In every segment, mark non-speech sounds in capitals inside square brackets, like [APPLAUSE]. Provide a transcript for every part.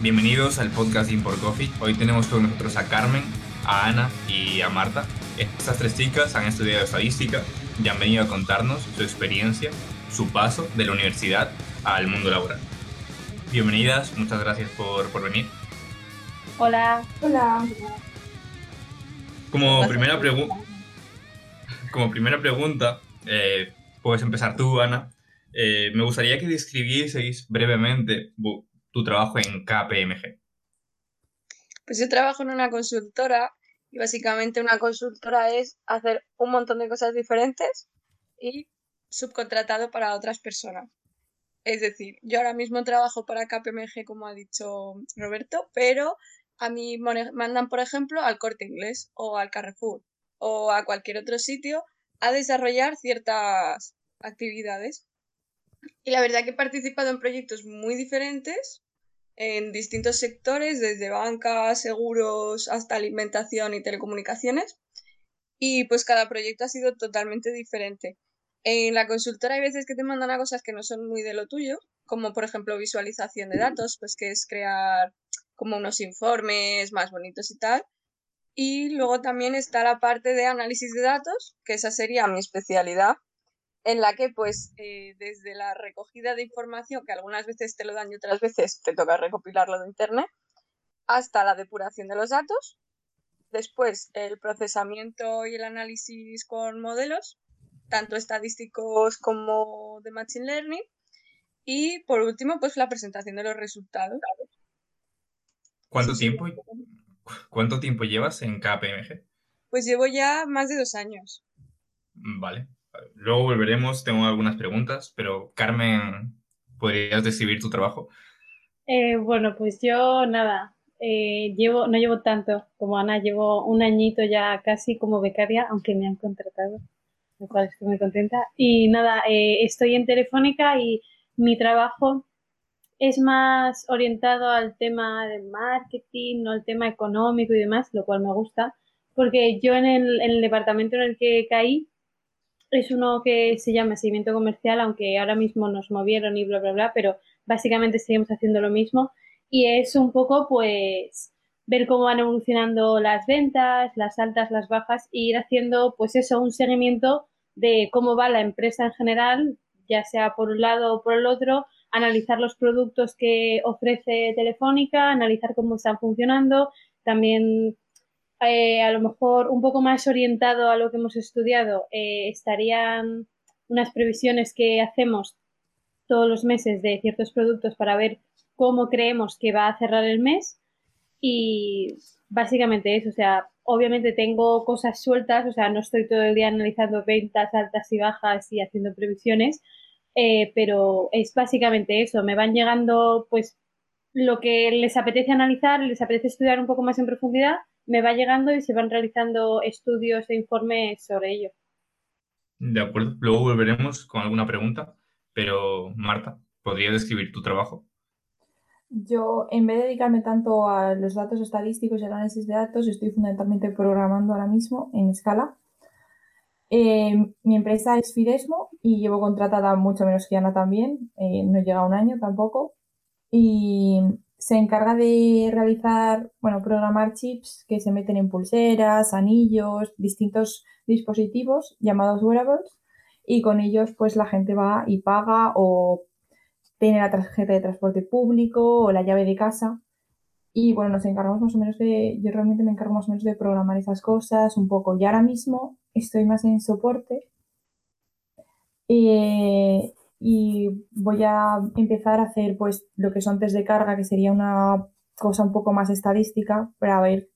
bienvenidos al podcast Import Coffee. Hoy tenemos con nosotros a Carmen, a Ana y a Marta. Estas tres chicas han estudiado estadística y han venido a contarnos su experiencia, su paso de la universidad al mundo laboral. Bienvenidas, muchas gracias por, por venir. Hola. Hola. Como primera, pregunta como primera pregunta, eh, puedes empezar tú, Ana. Eh, me gustaría que describieseis brevemente tu trabajo en KPMG. Pues yo trabajo en una consultora y básicamente una consultora es hacer un montón de cosas diferentes y subcontratado para otras personas. Es decir, yo ahora mismo trabajo para KPMG, como ha dicho Roberto, pero a mí mandan, por ejemplo, al corte inglés o al Carrefour o a cualquier otro sitio a desarrollar ciertas actividades. Y la verdad que he participado en proyectos muy diferentes en distintos sectores, desde banca, seguros, hasta alimentación y telecomunicaciones. Y pues cada proyecto ha sido totalmente diferente. En la consultora hay veces que te mandan a cosas que no son muy de lo tuyo, como por ejemplo visualización de datos, pues que es crear como unos informes más bonitos y tal. Y luego también está la parte de análisis de datos, que esa sería mi especialidad, en la que pues eh, desde la recogida de información, que algunas veces te lo dan y otras veces te toca recopilarlo de internet, hasta la depuración de los datos, después el procesamiento y el análisis con modelos, tanto estadísticos como de Machine Learning, y por último pues la presentación de los resultados. ¿Cuánto tiempo? ¿Cuánto tiempo llevas en KPMG? Pues llevo ya más de dos años. Vale. Luego volveremos, tengo algunas preguntas, pero Carmen, ¿podrías describir tu trabajo? Eh, bueno, pues yo nada, eh, llevo, no llevo tanto como Ana, llevo un añito ya casi como becaria, aunque me han contratado, lo cual estoy muy contenta. Y nada, eh, estoy en Telefónica y mi trabajo es más orientado al tema de marketing, no al tema económico y demás, lo cual me gusta, porque yo en el, en el departamento en el que caí es uno que se llama seguimiento comercial, aunque ahora mismo nos movieron y bla, bla, bla, pero básicamente seguimos haciendo lo mismo. Y es un poco pues ver cómo van evolucionando las ventas, las altas, las bajas e ir haciendo pues eso, un seguimiento de cómo va la empresa en general, ya sea por un lado o por el otro, analizar los productos que ofrece Telefónica, analizar cómo están funcionando, también eh, a lo mejor un poco más orientado a lo que hemos estudiado, eh, estarían unas previsiones que hacemos todos los meses de ciertos productos para ver cómo creemos que va a cerrar el mes. Y básicamente eso, o sea, obviamente tengo cosas sueltas, o sea, no estoy todo el día analizando ventas altas y bajas y haciendo previsiones, eh, pero es básicamente eso, me van llegando pues lo que les apetece analizar, les apetece estudiar un poco más en profundidad, me va llegando y se van realizando estudios e informes sobre ello. De acuerdo, luego volveremos con alguna pregunta, pero Marta, ¿podrías describir tu trabajo? Yo, en vez de dedicarme tanto a los datos estadísticos y análisis de datos, estoy fundamentalmente programando ahora mismo en escala eh, mi empresa es Fidesmo y llevo contratada mucho menos que Ana también, eh, no llega a un año tampoco. Y se encarga de realizar, bueno, programar chips que se meten en pulseras, anillos, distintos dispositivos llamados wearables y con ellos pues la gente va y paga o tiene la tarjeta de transporte público o la llave de casa. Y bueno, nos encargamos más o menos de, yo realmente me encargo más o menos de programar esas cosas un poco. Y ahora mismo estoy más en soporte eh, y voy a empezar a hacer pues lo que son test de carga, que sería una cosa un poco más estadística para ver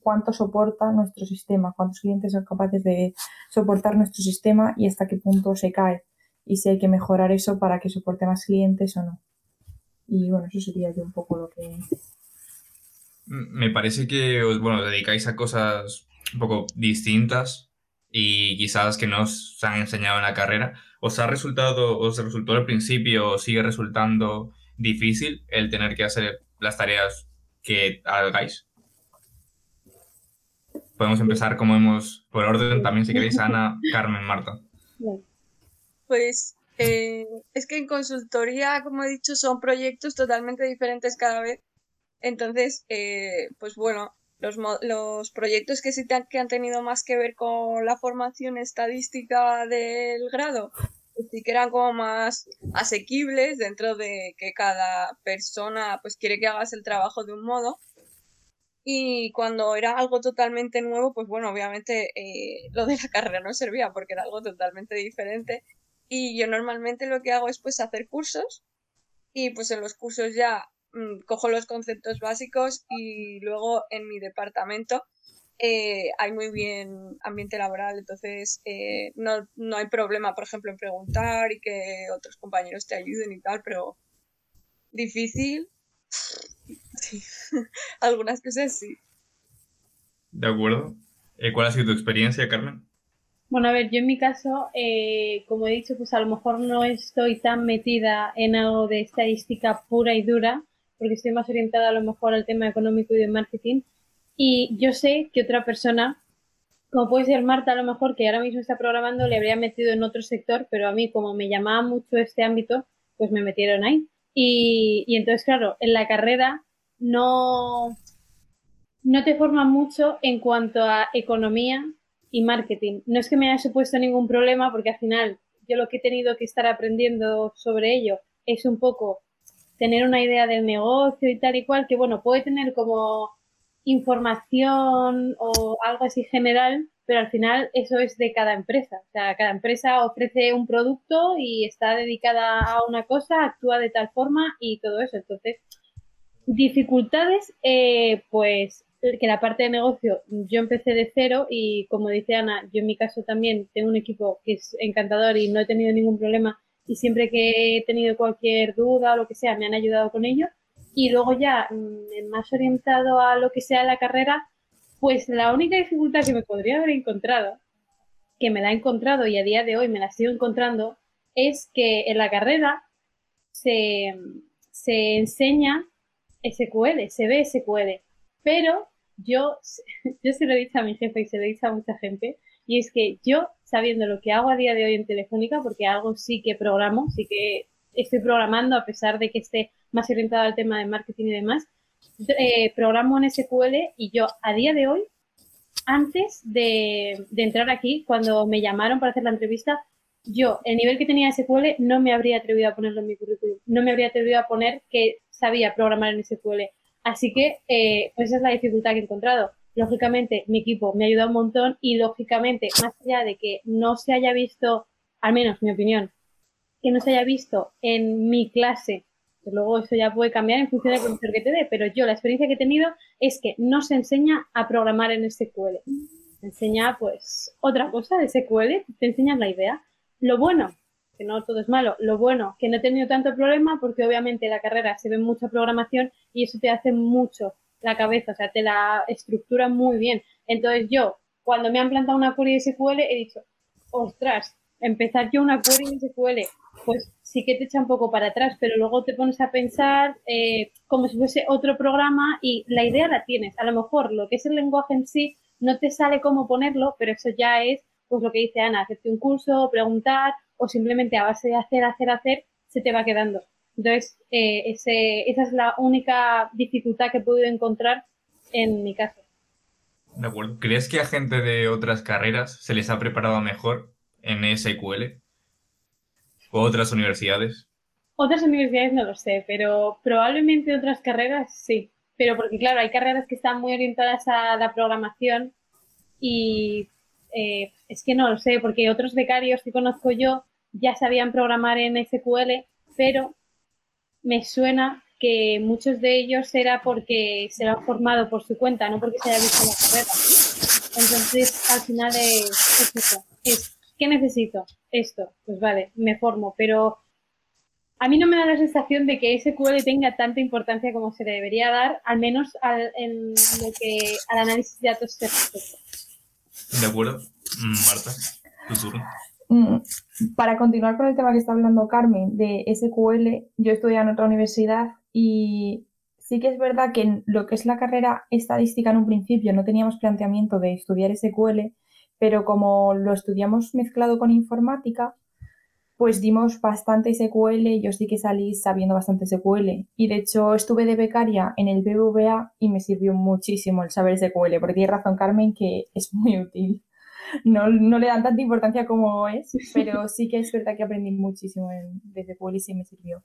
cuánto soporta nuestro sistema, cuántos clientes son capaces de soportar nuestro sistema y hasta qué punto se cae y si hay que mejorar eso para que soporte más clientes o no. Y bueno, eso sería yo un poco lo que... Me parece que os, bueno, dedicáis a cosas un poco distintas y quizás que no os han enseñado en la carrera, ¿os ha resultado, os resultó al principio o sigue resultando difícil el tener que hacer las tareas que hagáis? Podemos empezar como hemos, por orden también, si queréis, Ana, Carmen, Marta. Pues eh, es que en consultoría, como he dicho, son proyectos totalmente diferentes cada vez Entonces, eh, pues bueno, los, los proyectos que sí que han tenido más que ver con la formación estadística del grado, pues sí que eran como más asequibles dentro de que cada persona pues quiere que hagas el trabajo de un modo. Y cuando era algo totalmente nuevo, pues bueno, obviamente eh, lo de la carrera no servía porque era algo totalmente diferente. Y yo normalmente lo que hago es pues hacer cursos y pues en los cursos ya cojo los conceptos básicos y luego en mi departamento eh, hay muy bien ambiente laboral, entonces eh, no, no, hay problema, por ejemplo, en preguntar y que otros compañeros te ayuden y tal, pero difícil, sí, [LAUGHS] algunas cosas sí. De acuerdo. Eh, ¿Cuál ha sido tu experiencia, Carmen? Bueno, a ver, yo en mi caso, como he dicho, pues a lo mejor no estoy tan metida en algo de estadística pura y dura, porque estoy más orientada a lo mejor al tema económico y de marketing. Y yo sé que otra persona, como puede ser Marta a lo mejor, que ahora mismo está programando, le habría metido en otro sector, pero a mí como me llamaba mucho este ámbito, pues me metieron ahí. Y, y entonces, claro, en la carrera no, no te forman mucho en cuanto a economía y marketing. No es que me haya supuesto ningún problema, porque al final yo lo que he tenido que estar aprendiendo sobre ello es un poco tener una idea del negocio y tal y cual, que bueno, puede tener como información o algo así general, pero al final eso es de cada empresa. O sea, cada empresa ofrece un producto y está dedicada a una cosa, actúa de tal forma y todo eso. Entonces, dificultades, eh, pues que la parte de negocio yo empecé de cero y como dice Ana, yo en mi caso también tengo un equipo que es encantador y no he tenido ningún problema y siempre que he tenido cualquier duda o lo que sea, me han ayudado con ello. Y luego ya, mm, más orientado a lo que sea la carrera, pues la única dificultad que me podría haber encontrado, que me la he encontrado y a día de hoy me la sigo encontrando, es que en la carrera se, se enseña SQL, se ve SQL, pero yo, [LAUGHS] yo se lo he dicho a mi jefe y se lo he dicho a mucha gente, y es que yo, sabiendo lo que hago a día de hoy en Telefónica, porque algo sí que programo, sí que estoy programando a pesar de que esté más orientado al tema de marketing y demás, eh, programo en SQL y yo a día de hoy, antes de, entrar aquí, cuando me llamaron para hacer la entrevista, yo, el nivel que tenía SQL, no me habría atrevido a ponerlo en mi currículum. No me habría atrevido a poner que sabía programar en SQL. Así que, pues esa es la dificultad que he encontrado lógicamente mi equipo me ha ayudado un montón y lógicamente, más allá de que no se haya visto, al menos mi opinión, que no se haya visto en mi clase, que luego eso ya puede cambiar en función del profesor que te dé, pero yo la experiencia que he tenido es que no se enseña a programar en SQL. Se enseña pues otra cosa de SQL, te enseñas la idea. Lo bueno, que no todo es malo, lo bueno, que no he tenido tanto problema porque obviamente la carrera se ve mucha programación y eso te hace mucho la cabeza, o sea, te la estructura muy bien. Entonces yo, cuando me han plantado una query de SQL, he dicho, ostras, empezar yo una query de SQL, pues sí que te echa un poco para atrás, pero luego te pones a pensar eh, como si fuese otro programa y la idea la tienes. A lo mejor lo que es el lenguaje en sí no te sale cómo ponerlo, pero eso ya es pues lo que dice Ana, hacerte un curso, preguntar o simplemente a base de hacer, hacer, hacer, se te va quedando. Entonces, eh, ese, esa es la única dificultad que he podido encontrar en mi caso. De acuerdo. ¿Crees que a gente de otras carreras se les ha preparado mejor en SQL? ¿O otras universidades? Otras universidades no lo sé, pero probablemente otras carreras sí. Pero porque, claro, hay carreras que están muy orientadas a la programación y eh, es que no lo sé, porque otros becarios que conozco yo ya sabían programar en SQL, pero me suena que muchos de ellos era porque se lo han formado por su cuenta, no porque se haya visto la carrera. Entonces, al final es, eso. Es, ¿qué necesito? Esto. Pues vale, me formo. Pero a mí no me da la sensación de que SQL tenga tanta importancia como se debería dar, al menos al, en lo que al análisis de datos se respecta. De acuerdo. Mm, Marta, tu turno. Mm, para continuar con el tema que está hablando Carmen de SQL, yo estudié en otra universidad y sí que es verdad que en lo que es la carrera estadística en un principio no teníamos planteamiento de estudiar SQL, pero como lo estudiamos mezclado con informática, pues dimos bastante SQL, yo sí que salí sabiendo bastante SQL. Y de hecho estuve de becaria en el BBVA y me sirvió muchísimo el saber SQL, porque tiene razón Carmen que es muy útil. No, no le dan tanta importancia como es, [LAUGHS] pero sí que es verdad que aprendí muchísimo en, de SQL y sí me sirvió.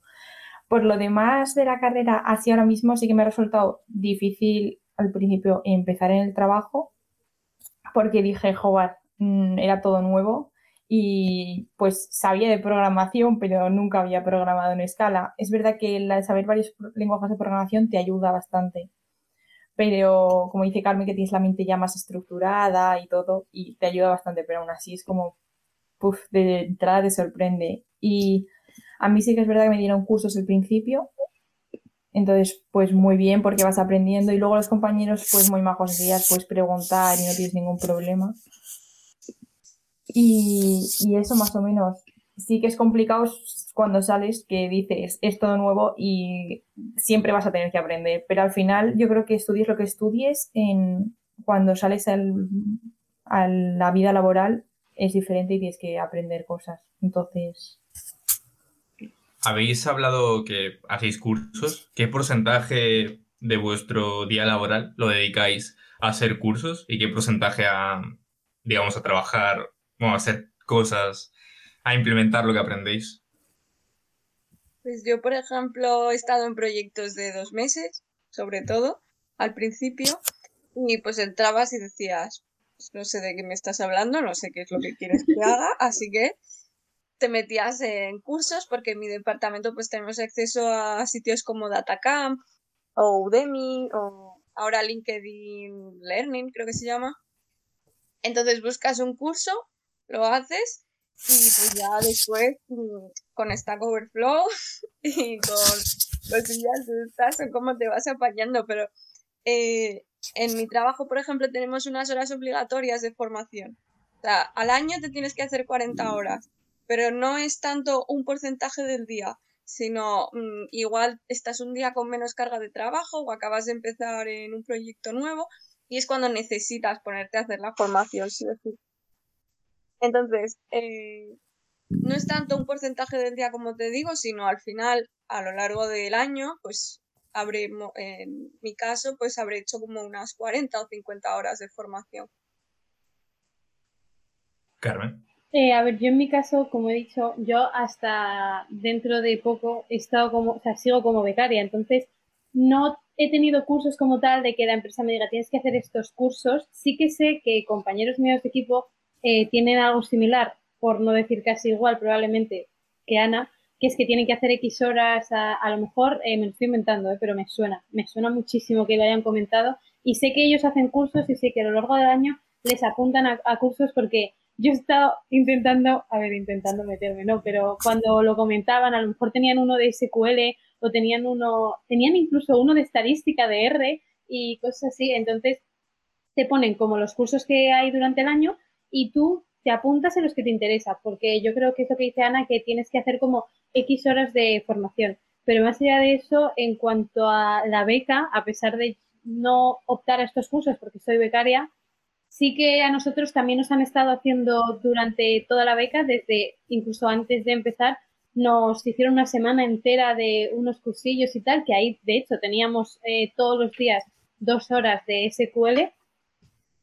Por lo demás de la carrera, así ahora mismo sí que me ha resultado difícil al principio empezar en el trabajo, porque dije, joder, mm, era todo nuevo y pues sabía de programación, pero nunca había programado en escala. Es verdad que el saber varios lenguajes de programación te ayuda bastante, pero como dice Carmen, que tienes la mente ya más estructurada y todo, y te ayuda bastante, pero aún así es como, puff, de entrada te sorprende. Y a mí sí que es verdad que me dieron cursos al principio, entonces, pues muy bien porque vas aprendiendo y luego los compañeros, pues muy majos días, puedes preguntar y no tienes ningún problema. Y, eso más o menos. Sí que es complicado cuando sales que dices es todo nuevo y siempre vas a tener que aprender, pero al final yo creo que estudies lo que estudies, en, cuando sales al, a la vida laboral es diferente y tienes que aprender cosas. Entonces... Habéis hablado que hacéis cursos. ¿Qué porcentaje de vuestro día laboral lo dedicáis a hacer cursos y qué porcentaje a, digamos, a trabajar a hacer cosas, a implementar lo que aprendéis? Pues yo, por ejemplo, he estado en proyectos de dos meses, sobre todo, al principio, y pues entrabas y decías, pues no sé de qué me estás hablando, no sé qué es lo que quieres que haga, [LAUGHS] así que te metías en cursos porque en mi departamento pues tenemos acceso a sitios como DataCamp o Udemy o ahora LinkedIn Learning creo que se llama. Entonces buscas un curso lo haces y pues ya después mm, con Stack Overflow [LAUGHS] y con los días de estas son como te vas apañando, pero eh, en mi trabajo, por ejemplo, tenemos unas horas obligatorias de formación. O sea, al año te tienes que hacer 40 horas, pero no es tanto un porcentaje del día, sino mm, igual estás un día con menos carga de trabajo o acabas de empezar en un proyecto nuevo y es cuando necesitas ponerte a hacer la formación, sí o entonces, eh, no es tanto un porcentaje del día como te digo, sino al final, a lo largo del año, pues habré, en mi caso, pues habré hecho como unas 40 o 50 horas de formación. Carmen. Eh, a ver, yo en mi caso, como he dicho, yo hasta dentro de poco he estado como, o sea, sigo como becaria, entonces no he tenido cursos como tal de que la empresa me diga tienes que hacer estos cursos. Sí que sé que compañeros míos de equipo eh, tienen algo similar, por no decir casi igual probablemente que Ana, que es que tienen que hacer X horas, a, lo mejor eh, me lo estoy inventando, eh, pero me suena, me suena muchísimo que lo hayan comentado y sé que ellos hacen cursos y sé que a lo largo del año les apuntan a, cursos porque yo he estado intentando, a ver, intentando meterme, ¿no? Pero cuando lo comentaban, a lo mejor tenían uno de SQL o tenían uno, tenían incluso uno de estadística de R y cosas así, entonces te ponen como los cursos que hay durante el año y tú te apuntas en los que te interesa, porque yo creo que es lo que dice Ana, que tienes que hacer como X horas de formación. Pero más allá de eso, en cuanto a la beca, a pesar de no optar a estos cursos porque soy becaria, sí que a nosotros también nos han estado haciendo durante toda la beca, desde incluso antes de empezar, nos hicieron una semana entera de unos cursillos y tal, que ahí de hecho teníamos eh, todos los días dos horas de SQL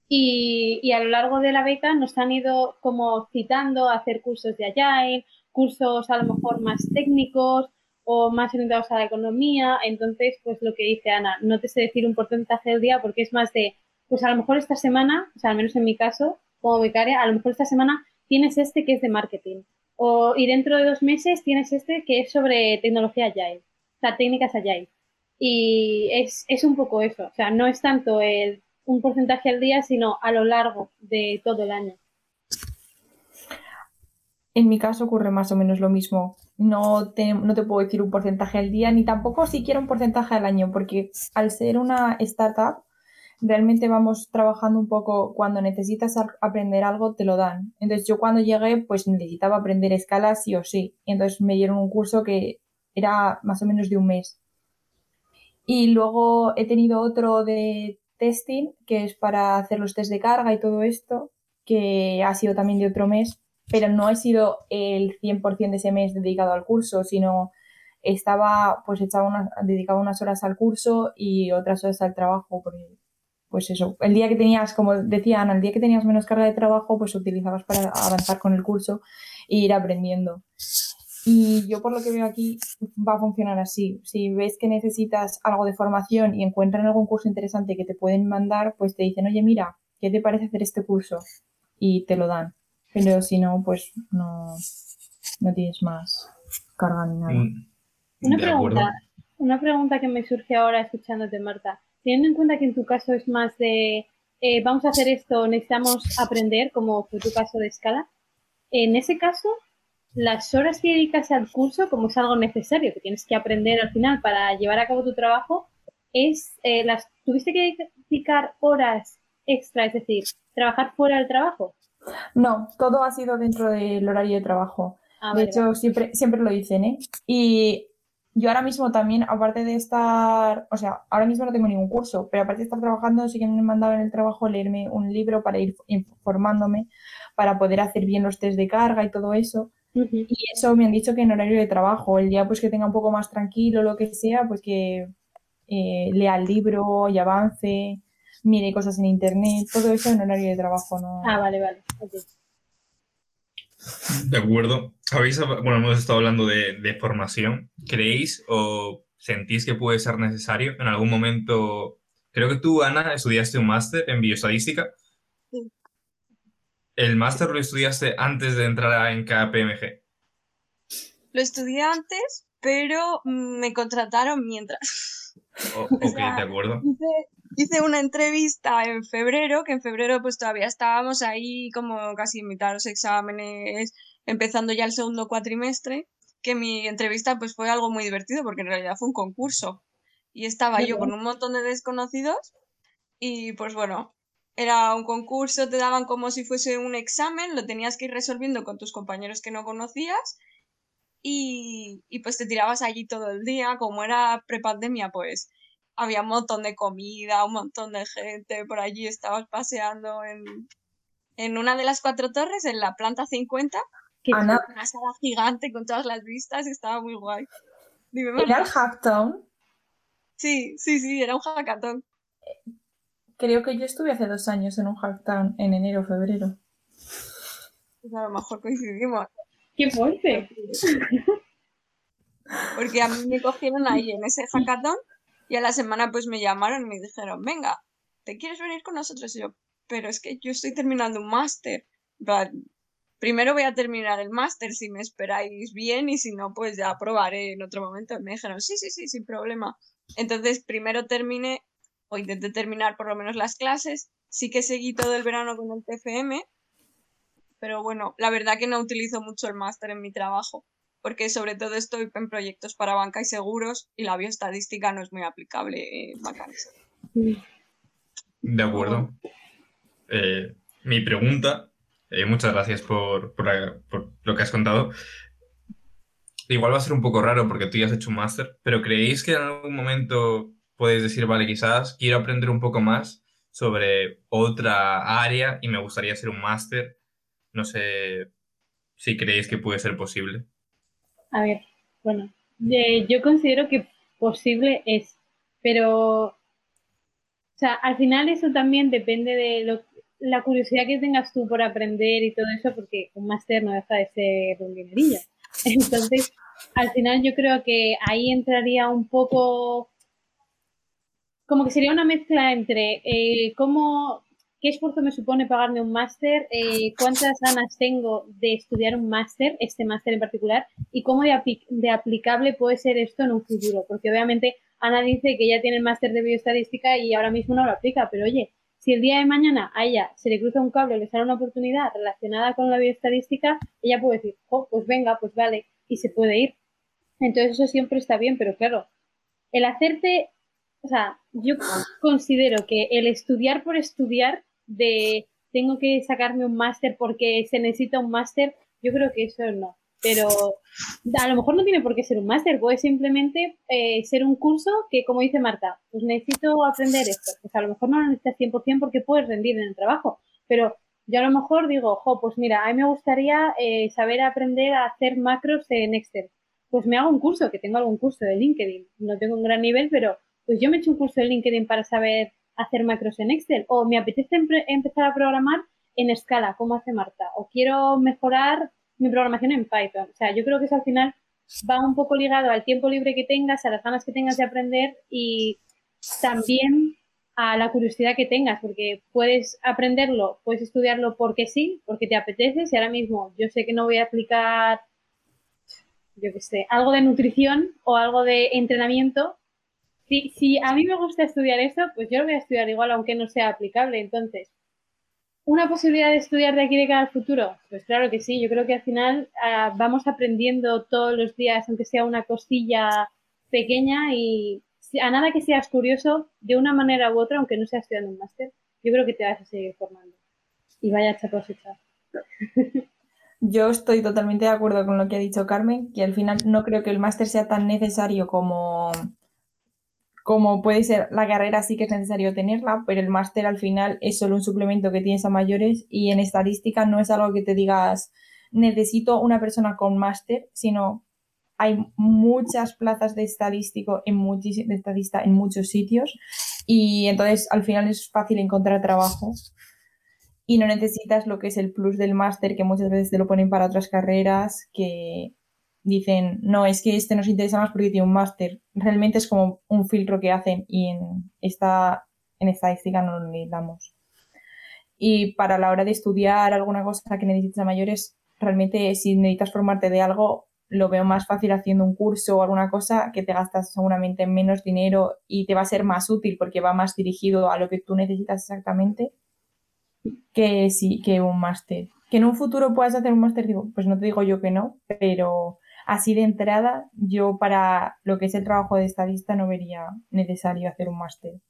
y, a lo largo de la beca nos han ido como citando a hacer cursos de Agile, cursos a lo mejor más técnicos o más orientados a la economía. Entonces, pues lo que dice Ana, no te sé decir un porcentaje del día porque es más de, pues a lo mejor esta semana, o sea, al menos en mi caso, como becaria, a lo mejor esta semana tienes este que es de marketing. O, y dentro de dos meses tienes este que es sobre tecnología Agile, o sea, técnicas Agile. Y es, es un poco eso, o sea, no es tanto el un porcentaje al día, sino a lo largo de todo el año. En mi caso ocurre más o menos lo mismo. No te, no te puedo decir un porcentaje al día, ni tampoco siquiera un porcentaje al año, porque al ser una startup, realmente vamos trabajando un poco, cuando necesitas aprender algo, te lo dan. Entonces yo cuando llegué, pues necesitaba aprender escalas sí o sí. entonces me dieron un curso que era más o menos de un mes. Y luego he tenido otro de testing, que es para hacer los test de carga y todo esto, que ha sido también de otro mes. pero no he sido el 100% de ese mes dedicado al curso, sino estaba, pues echaba dedicaba unas horas al curso y otras horas al trabajo, porque, pues eso, el día que tenías, como decía Ana, el día que tenías menos carga de trabajo, pues utilizabas para avanzar con el curso e ir aprendiendo. Y yo por lo que veo aquí va a funcionar así. Si ves que necesitas algo de formación y encuentran algún curso interesante que te pueden mandar, pues te dicen, oye, mira, ¿qué te parece hacer este curso? Y te lo dan. Pero si no, pues no, no tienes más carga ni nada. Mm, Una pregunta, acuerdo. una pregunta que me surge ahora escuchándote, Marta. Teniendo en cuenta que en tu caso es más de eh, vamos a hacer esto, necesitamos aprender, como fue tu caso de escala, en ese caso, las horas que dedicas al curso, como es algo necesario, que tienes que aprender al final para llevar a cabo tu trabajo, es eh, las tuviste que dedicar horas extra, es decir, trabajar fuera del trabajo. No, todo ha sido dentro del horario de trabajo. Ah, De hecho, siempre, siempre lo dicen, ¿eh? Y yo ahora mismo también, aparte de estar, o sea, ahora mismo no tengo ningún curso, pero aparte de estar trabajando, sí que me han mandado en el trabajo leerme un libro para ir informándome, para poder hacer bien los test de carga y todo eso. Y eso me han dicho que en horario de trabajo, el día pues que tenga un poco más tranquilo, lo que sea, pues que eh, lea el libro y avance, mire cosas en internet, todo eso en horario de trabajo, ¿no? Ah, vale, vale. De acuerdo. Habéis, hab- bueno, hemos estado hablando de, de formación. ¿Creéis o sentís que puede ser necesario en algún momento? Creo que tú, Ana, estudiaste un máster en bioestadística. ¿El máster lo estudiaste antes de entrar a- en KPMG? Lo estudié antes, pero me contrataron mientras. [LAUGHS] O- ok, sea, de acuerdo. Hice, hice una entrevista en febrero, que en febrero pues todavía estábamos ahí como casi en mitad de los exámenes, empezando ya el segundo cuatrimestre, que mi entrevista pues fue algo muy divertido porque en realidad fue un concurso. Y estaba yo con un montón de desconocidos y pues bueno, era un concurso, te daban como si fuese un examen, lo tenías que ir resolviendo con tus compañeros que no conocías y, y pues te tirabas allí todo el día, como era prepandemia, pues había un montón de comida, un montón de gente por allí, estabas paseando en, en una de las cuatro torres, en la planta 50, Qué Ana, una sala gigante con todas las vistas, y estaba muy guay. Dime, ¿era el. Hacktown? Sí, sí, sí, era un hackathon. Creo que yo estuve hace dos años en un Hacktown, en enero o febrero. Pues a lo mejor coincidimos. Qué fuerte. Porque a mí me cogieron ahí en ese hackathon y a la semana pues me llamaron y me dijeron, venga, ¿te quieres venir con nosotros? Y yo, pero es que yo estoy terminando un máster. Primero voy a terminar el máster si me esperáis bien y si no, pues ya probaré en otro momento. Y me dijeron, sí, sí, sí, sin problema. Entonces, primero terminé, o intenté terminar por lo menos las clases. Sí que seguí todo el verano con el TFM, pero bueno, la verdad que no utilizo mucho el máster en mi trabajo, porque sobre todo estoy en proyectos para banca y seguros y la bioestadística no es muy aplicable en seguros. De acuerdo. Eh, mi pregunta, eh, muchas gracias por, por- por lo que has contado. Igual va a ser un poco raro porque tú ya has hecho un máster, pero ¿creéis que en algún momento podéis decir, vale, quizás quiero aprender un poco más sobre otra área y me gustaría hacer un máster? No sé si creéis que puede ser posible. A ver, bueno, yo considero que posible es, pero, o sea, al final eso también depende de lo, la curiosidad que tengas tú por aprender y todo eso, porque un máster no deja de ser un dinerillo. [LAUGHS] Entonces, al final yo creo que ahí entraría un poco, como que sería una mezcla entre eh, cómo, qué esfuerzo me supone pagarme un máster, eh, cuántas ganas tengo de estudiar un máster, este máster en particular, y cómo de, apli- de aplicable puede ser esto en un futuro. Porque obviamente Ana dice que ya tiene el máster de bioestadística y ahora mismo no lo aplica, pero oye, si el día de mañana a ella se le cruza un cable le sale una oportunidad relacionada con la bioestadística, ella puede decir, oh, pues venga, pues vale, y se puede ir. Entonces eso siempre está bien, pero claro, el hacerte, o sea, yo considero que el estudiar por estudiar, de tengo que sacarme un máster porque se necesita un máster, yo creo que eso no. Pero a lo mejor no tiene por qué ser un máster, puede simplemente eh, ser un curso que, como dice Marta, pues necesito aprender esto. Pues a lo mejor no lo necesitas 100% porque puedes rendir en el trabajo, pero Yo a lo mejor digo, jo, pues mira, a mí me gustaría eh, saber aprender a hacer macros en Excel. Pues me hago un curso, que tengo algún curso de LinkedIn. No tengo un gran nivel, pero pues yo me he hecho un curso de LinkedIn para saber hacer macros en Excel. O me apetece empezar a programar en escala, como hace Marta. O quiero mejorar mi programación en Python. O sea, yo creo que eso al final va un poco ligado al tiempo libre que tengas, a las ganas que tengas de aprender y también a la curiosidad que tengas, porque puedes aprenderlo, puedes estudiarlo porque sí, porque te apetece. Si ahora mismo yo sé que no voy a aplicar, yo qué sé, algo de nutrición o algo de entrenamiento, si, si a mí me gusta estudiar eso, pues yo lo voy a estudiar igual, aunque no sea aplicable. Entonces, ¿una posibilidad de estudiar de aquí de cara al futuro? Pues claro que sí. Yo creo que al final ah, vamos aprendiendo todos los días, aunque sea una cosilla pequeña y a nada que seas curioso, de una manera u otra, aunque no seas estudiando un máster, yo creo que te vas a seguir formando. Y vaya a cosechar. [LAUGHS] Yo estoy totalmente de acuerdo con lo que ha dicho Carmen, que al final no creo que el máster sea tan necesario como, como puede ser la carrera, sí que es necesario tenerla, pero el máster al final es solo un suplemento que tienes a mayores y en estadística no es algo que te digas necesito una persona con máster, sino hay muchas plazas de estadístico en, de estadista en muchos sitios y entonces al final es fácil encontrar trabajo y no necesitas lo que es el plus del máster que muchas veces te lo ponen para otras carreras que dicen, no, es que este nos interesa más porque tiene un máster. Realmente es como un filtro que hacen y en esta en estadística no lo necesitamos. Y para la hora de estudiar alguna cosa que necesites a mayores, realmente si necesitas formarte de algo, lo veo más fácil haciendo un curso o alguna cosa que te gastas seguramente menos dinero y te va a ser más útil porque va más dirigido a lo que tú necesitas exactamente que sí, que un máster. Que en un futuro puedas hacer un máster, digo, pues no te digo yo que no, pero así de entrada, yo para lo que es el trabajo de estadista no vería necesario hacer un máster.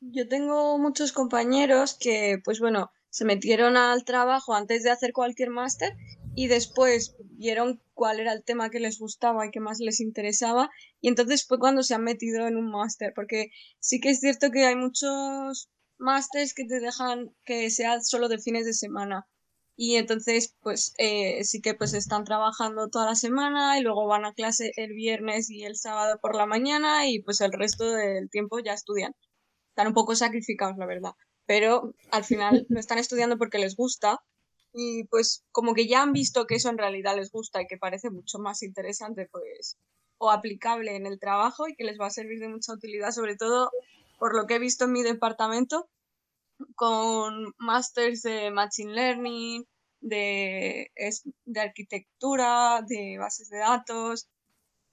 Yo tengo muchos compañeros que, pues bueno, se metieron al trabajo antes de hacer cualquier máster y después vieron cuál era el tema que les gustaba y que más les interesaba y entonces fue cuando se han metido en un máster porque sí que es cierto que hay muchos másters que te dejan que sea solo de fines de semana y entonces pues eh, sí que pues están trabajando toda la semana y luego van a clase el viernes y el sábado por la mañana y pues el resto del tiempo ya estudian. Están un poco sacrificados, la verdad, pero al final [LAUGHS] lo están estudiando porque les gusta y pues como que ya han visto que eso en realidad les gusta y que parece mucho más interesante pues o aplicable en el trabajo y que les va a servir de mucha utilidad, sobre todo por lo que he visto en mi departamento con másters de Machine Learning, de, de arquitectura, de bases de datos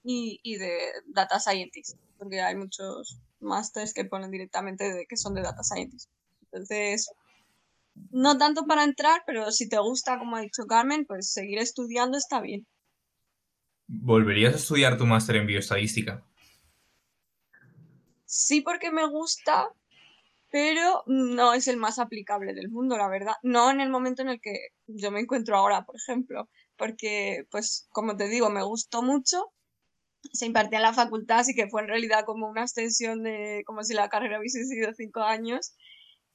y, y de Data Scientist, porque hay muchos másters que ponen directamente de que son de Data Scientist. Entonces, no tanto para entrar, pero si te gusta, como ha dicho Carmen, pues seguir estudiando está bien. ¿Volverías a estudiar tu máster en bioestadística? Sí, porque me gusta, pero no es el más aplicable del mundo, la verdad. No en el momento en el que yo me encuentro ahora, por ejemplo, porque, pues, como te digo, me gustó mucho. Se impartía en la facultad, así que fue en realidad como una extensión de, como si la carrera hubiese sido cinco años.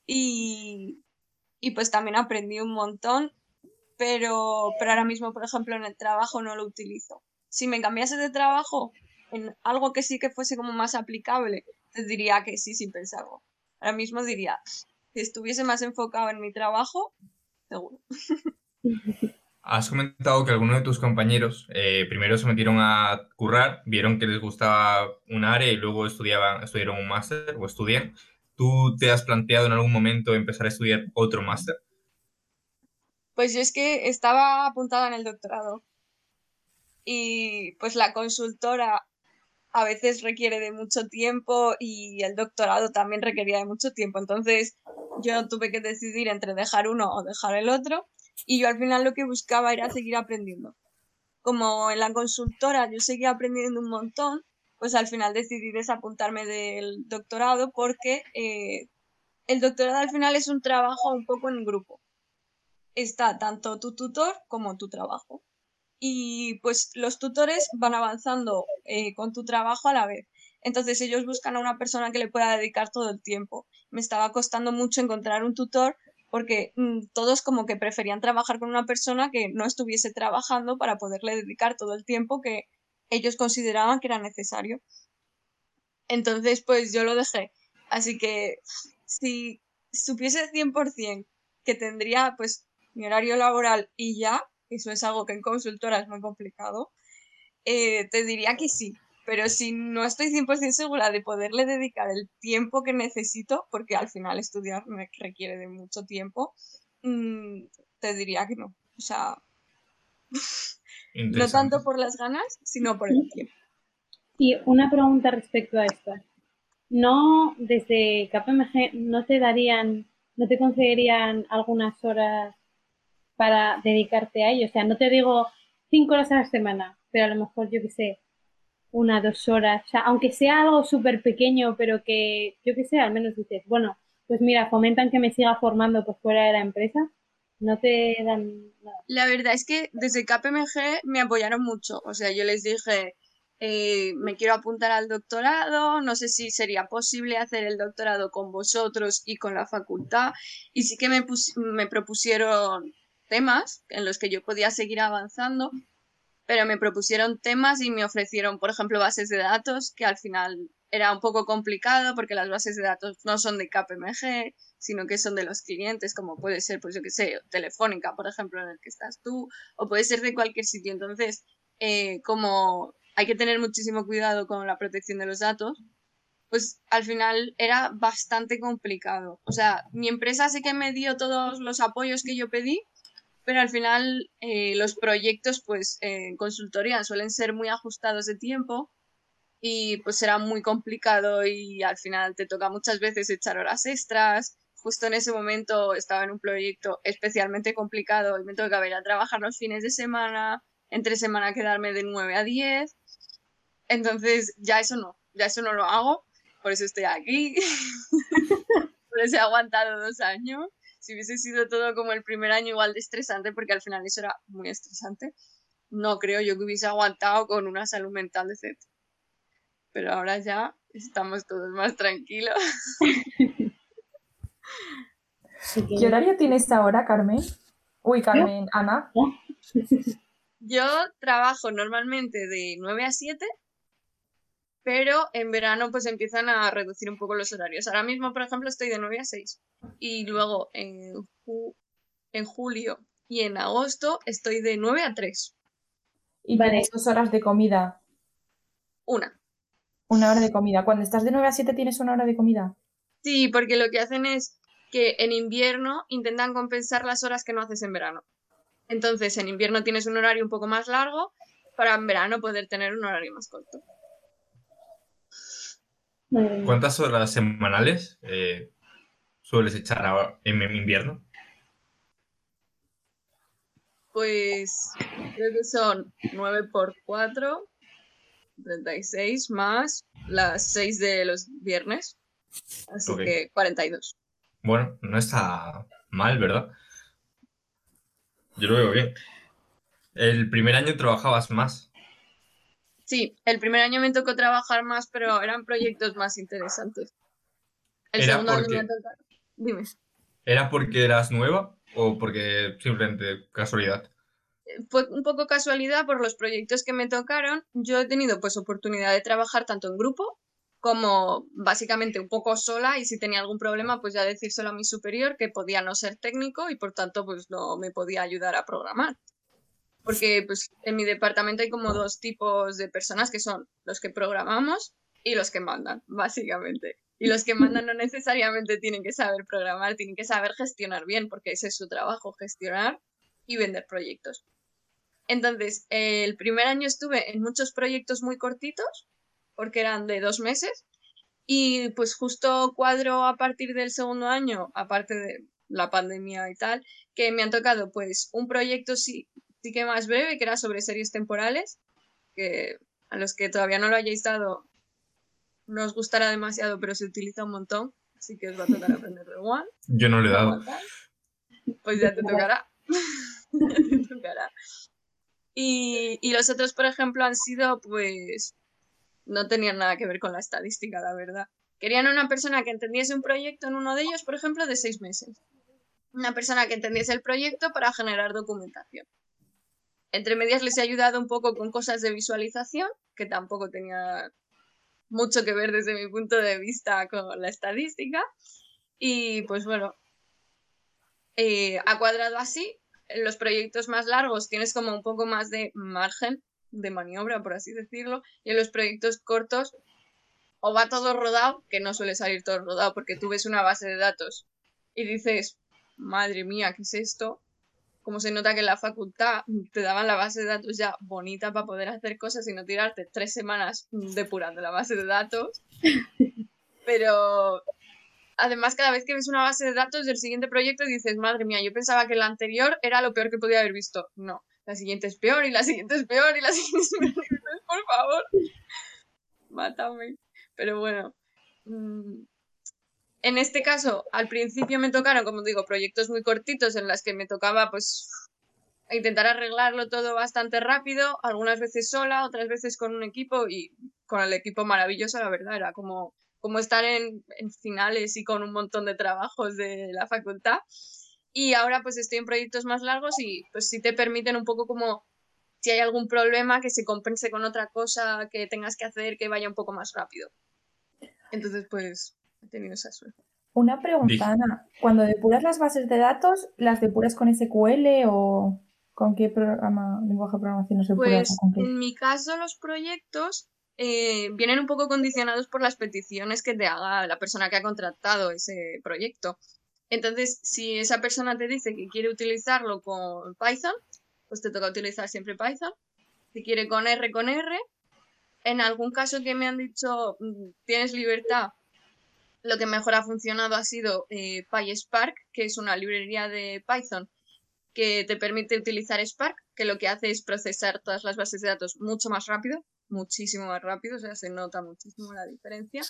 Y, y pues también aprendí un montón, pero, pero ahora mismo, por ejemplo, en el trabajo no lo utilizo. Si me cambiase de trabajo en algo que sí que fuese como más aplicable, te diría que sí, sin pensarlo. Ahora mismo diría, si estuviese más enfocado en mi trabajo, seguro. Has comentado que algunos de tus compañeros eh, primero se metieron a currar, vieron que les gustaba un área y luego estudiaban, estudiaron un máster o estudian. ¿Tú te has planteado en algún momento empezar a estudiar otro máster? Pues yo es que estaba apuntada en el doctorado y pues la consultora a veces requiere de mucho tiempo y el doctorado también requería de mucho tiempo. Entonces yo tuve que decidir entre dejar uno o dejar el otro y yo al final lo que buscaba era seguir aprendiendo. Como en la consultora yo seguía aprendiendo un montón, pues al final decidí desapuntarme del doctorado porque eh, el doctorado al final es un trabajo un poco en grupo. Está tanto tu tutor como tu trabajo. Y pues los tutores van avanzando eh, con tu trabajo a la vez. Entonces ellos buscan a una persona que le pueda dedicar todo el tiempo. Me estaba costando mucho encontrar un tutor porque mm, todos como que preferían trabajar con una persona que no estuviese trabajando para poderle dedicar todo el tiempo que ellos consideraban que era necesario. Entonces, pues yo lo dejé. Así que si supiese 100% que tendría pues mi horario laboral y ya, eso es algo que en consultora es muy complicado, eh, te diría que sí. Pero si no estoy 100% segura de poderle dedicar el tiempo que necesito, porque al final estudiar me requiere de mucho tiempo, mm, te diría que no. O sea, no tanto por las ganas, sino por el tiempo. Y una pregunta respecto a esto. ¿No desde KPMG no te darían, no te concederían algunas horas para dedicarte a ello? O sea, no te digo cinco horas a la semana, pero a lo mejor yo qué sé, una, dos horas, o sea, aunque sea algo súper pequeño, pero que yo qué sé, al menos dices, bueno, pues mira, fomentan que me siga formando por fuera de la empresa, no te dan nada. La verdad es que desde KPMG me apoyaron mucho, o sea, yo les dije, eh, me quiero apuntar al doctorado, no sé si sería posible hacer el doctorado con vosotros y con la facultad. Y sí que me, me propusieron temas en los que yo podía seguir avanzando, pero me propusieron temas y me ofrecieron, por ejemplo, bases de datos, que al final era un poco complicado porque las bases de datos no son de KPMG, sino que son de los clientes, como puede ser, pues yo que sé, Telefónica, por ejemplo, en el que estás tú, o puede ser de cualquier sitio. Entonces, eh, como hay que tener muchísimo cuidado con la protección de los datos, pues al final era bastante complicado. O sea, mi empresa sí que me dio todos los apoyos que yo pedí, pero al final eh, los proyectos pues en consultoría suelen ser muy ajustados de tiempo y pues será muy complicado y al final te toca muchas veces echar horas extras. Justo en ese momento estaba en un proyecto especialmente complicado y me tocaba ir a trabajar los fines de semana, entre semana quedarme de 9 a 10 entonces, ya eso no, ya eso no lo hago, por eso estoy aquí, [LAUGHS] por eso he aguantado dos años. Si hubiese sido todo como el primer año igual de estresante, porque al final eso era muy estresante, no creo yo que hubiese aguantado con una salud mental decente. Pero ahora ya estamos todos más tranquilos. [LAUGHS] ¿Qué horario tienes ahora, Carmen? Uy, Carmen, Ana. [LAUGHS] Yo trabajo normalmente de 9 a 7 pero en verano pues empiezan a reducir un poco los horarios. Ahora mismo, por ejemplo, estoy de 9 a 6 y luego en, en julio y en agosto estoy de 9 a 3. ¿Y vale. dos horas de comida? Una. Una hora de comida. Cuando estás de 9 a 7 tienes una hora de comida. Sí, porque lo que hacen es que en invierno intentan compensar las horas que no haces en verano. Entonces, en invierno tienes un horario un poco más largo para en verano poder tener un horario más corto. ¿Cuántas horas semanales eh, sueles echar en invierno? Pues creo que son 9 por 4, 36 más las 6 de los viernes. Así que 42. Bueno, no está mal, ¿verdad? Yo lo veo bien. El primer año trabajabas más. Sí, el primer año me tocó trabajar más, pero eran proyectos más interesantes. El segundo año me tocó... Dime. ¿Era porque eras nueva o porque simplemente casualidad? Fue un poco casualidad por los proyectos que me tocaron. Yo he tenido pues oportunidad de trabajar tanto en grupo como básicamente un poco sola y si tenía algún problema pues ya decírselo a mi superior que podía no ser técnico y por tanto pues no me podía ayudar a programar porque pues en mi departamento hay como dos tipos de personas que son los que programamos y los que mandan, básicamente. Y los que mandan no necesariamente tienen que saber programar, tienen que saber gestionar bien, porque ese es su trabajo, gestionar y vender proyectos. Entonces, el primer año estuve en muchos proyectos muy cortitos, porque eran de dos meses, y pues justo cuadro a partir del segundo año, aparte de la pandemia y tal, que me han tocado pues un proyecto sí, sí que más breve, que era sobre series temporales, que a los que todavía no lo hayáis dado no os gustará demasiado, pero se utiliza un montón, así que os va a tocar aprender de One. Yo no le he dado. Pues ya te tocará. ya [LAUGHS] te tocará. Y, y los otros, por ejemplo, han sido, pues, no tenían nada que ver con la estadística, la verdad. Querían una persona que entendiese un proyecto en uno de ellos, por ejemplo, de seis meses. una persona que entendiese el proyecto para generar documentación. Entre medias les he ayudado un poco con cosas de visualización, que tampoco tenía mucho que ver desde mi punto de vista con la estadística. Y pues bueno, eh, ha cuadrado así. En los proyectos más largos tienes como un poco más de margen de maniobra, por así decirlo, y en los proyectos cortos o va todo rodado, que no suele salir todo rodado, porque tú ves una base de datos y dices, madre mía, ¿qué es esto? Como se nota que en la facultad te daban la base de datos ya bonita para poder hacer cosas y no tirarte tres semanas depurando la base de datos. [LAUGHS] Pero además, cada vez que ves una base de datos del siguiente proyecto dices, madre mía, yo pensaba que la anterior era lo peor que podía haber visto. No, la siguiente es peor y la siguiente es peor y la [LAUGHS] siguiente es peor. por favor, mátame. Pero bueno, mm, en este caso, al principio me tocaron, como digo, proyectos muy cortitos en las que me tocaba pues intentar arreglarlo todo bastante rápido, algunas veces sola, otras veces con un equipo y con el equipo maravilloso, la verdad, era como, como estar en, en finales y con un montón de trabajos de la facultad. Y ahora pues estoy en proyectos más largos y pues sí te permiten un poco como si hay algún problema que se compense con otra cosa que tengas que hacer que vaya un poco más rápido. Entonces pues he tenido esa suerte. Una pregunta, Ana. Cuando depuras las bases de datos, ¿las depuras con SQL o con qué programa, lenguaje de programación los depuras? Pues en mi caso los proyectos eh, vienen un poco condicionados por las peticiones que te haga la persona que ha contratado ese proyecto. Entonces, si esa persona te dice que quiere utilizarlo con Python, pues te toca utilizar siempre Python. Si quiere con R, con R. En algún caso que me han dicho, mm, tienes libertad, lo que mejor ha funcionado ha sido eh, PySpark, que es una librería de Python que te permite utilizar Spark, que lo que hace es procesar todas las bases de datos mucho más rápido, muchísimo más rápido, o sea, se nota muchísimo la diferencia.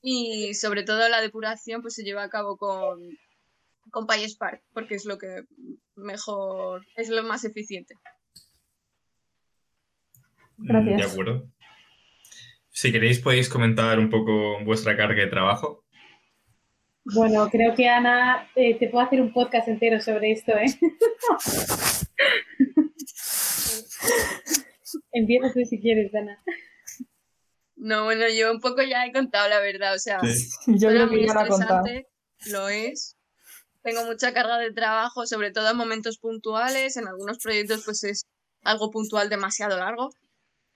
Y sobre todo la depuración pues se lleva a cabo con, con PySpark, porque es lo que mejor, es lo más eficiente. Gracias. De acuerdo. Si queréis podéis comentar un poco vuestra carga de trabajo. Bueno, creo que Ana eh, te puedo hacer un podcast entero sobre esto, ¿eh? [LAUGHS] Empieza tú si quieres, Ana. No, bueno, yo un poco ya he contado la verdad, o sea, yo creo que ya la he Lo es. Tengo mucha carga de trabajo, sobre todo en momentos puntuales. En algunos proyectos, pues es algo puntual demasiado largo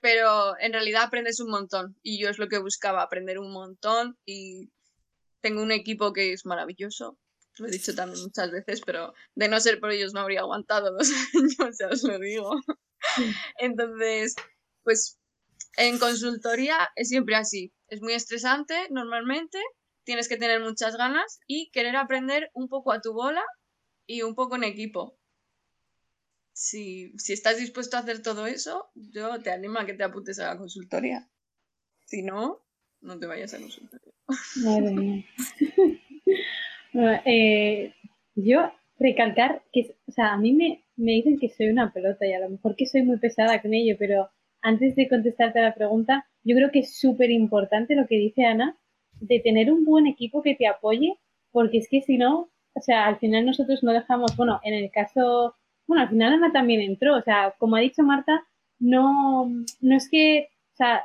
pero en realidad aprendes un montón y yo es lo que buscaba, aprender un montón y tengo un equipo que es maravilloso, lo he dicho también muchas veces, pero de no ser por ellos no habría aguantado dos [LAUGHS] años, ya os lo digo. [LAUGHS] Entonces, pues en consultoría es siempre así, es muy estresante normalmente, tienes que tener muchas ganas y querer aprender un poco a tu bola y un poco en equipo si, si estás dispuesto a hacer todo eso, yo te animo a que te apuntes a la consultoría. Si no, no te vayas a consultoría. Madre [LAUGHS] eh, yo recalcar que, o sea, a mí me, me dicen que soy una pelota y a lo mejor que soy muy pesada con ello, pero antes de contestarte a la pregunta, yo creo que es súper importante lo que dice Ana, de tener un buen equipo que te apoye, porque es que si no, o sea, al final nosotros no dejamos, bueno, en el caso bueno, al final Ana también entró, o sea, como ha dicho Marta, no, no es que, o sea,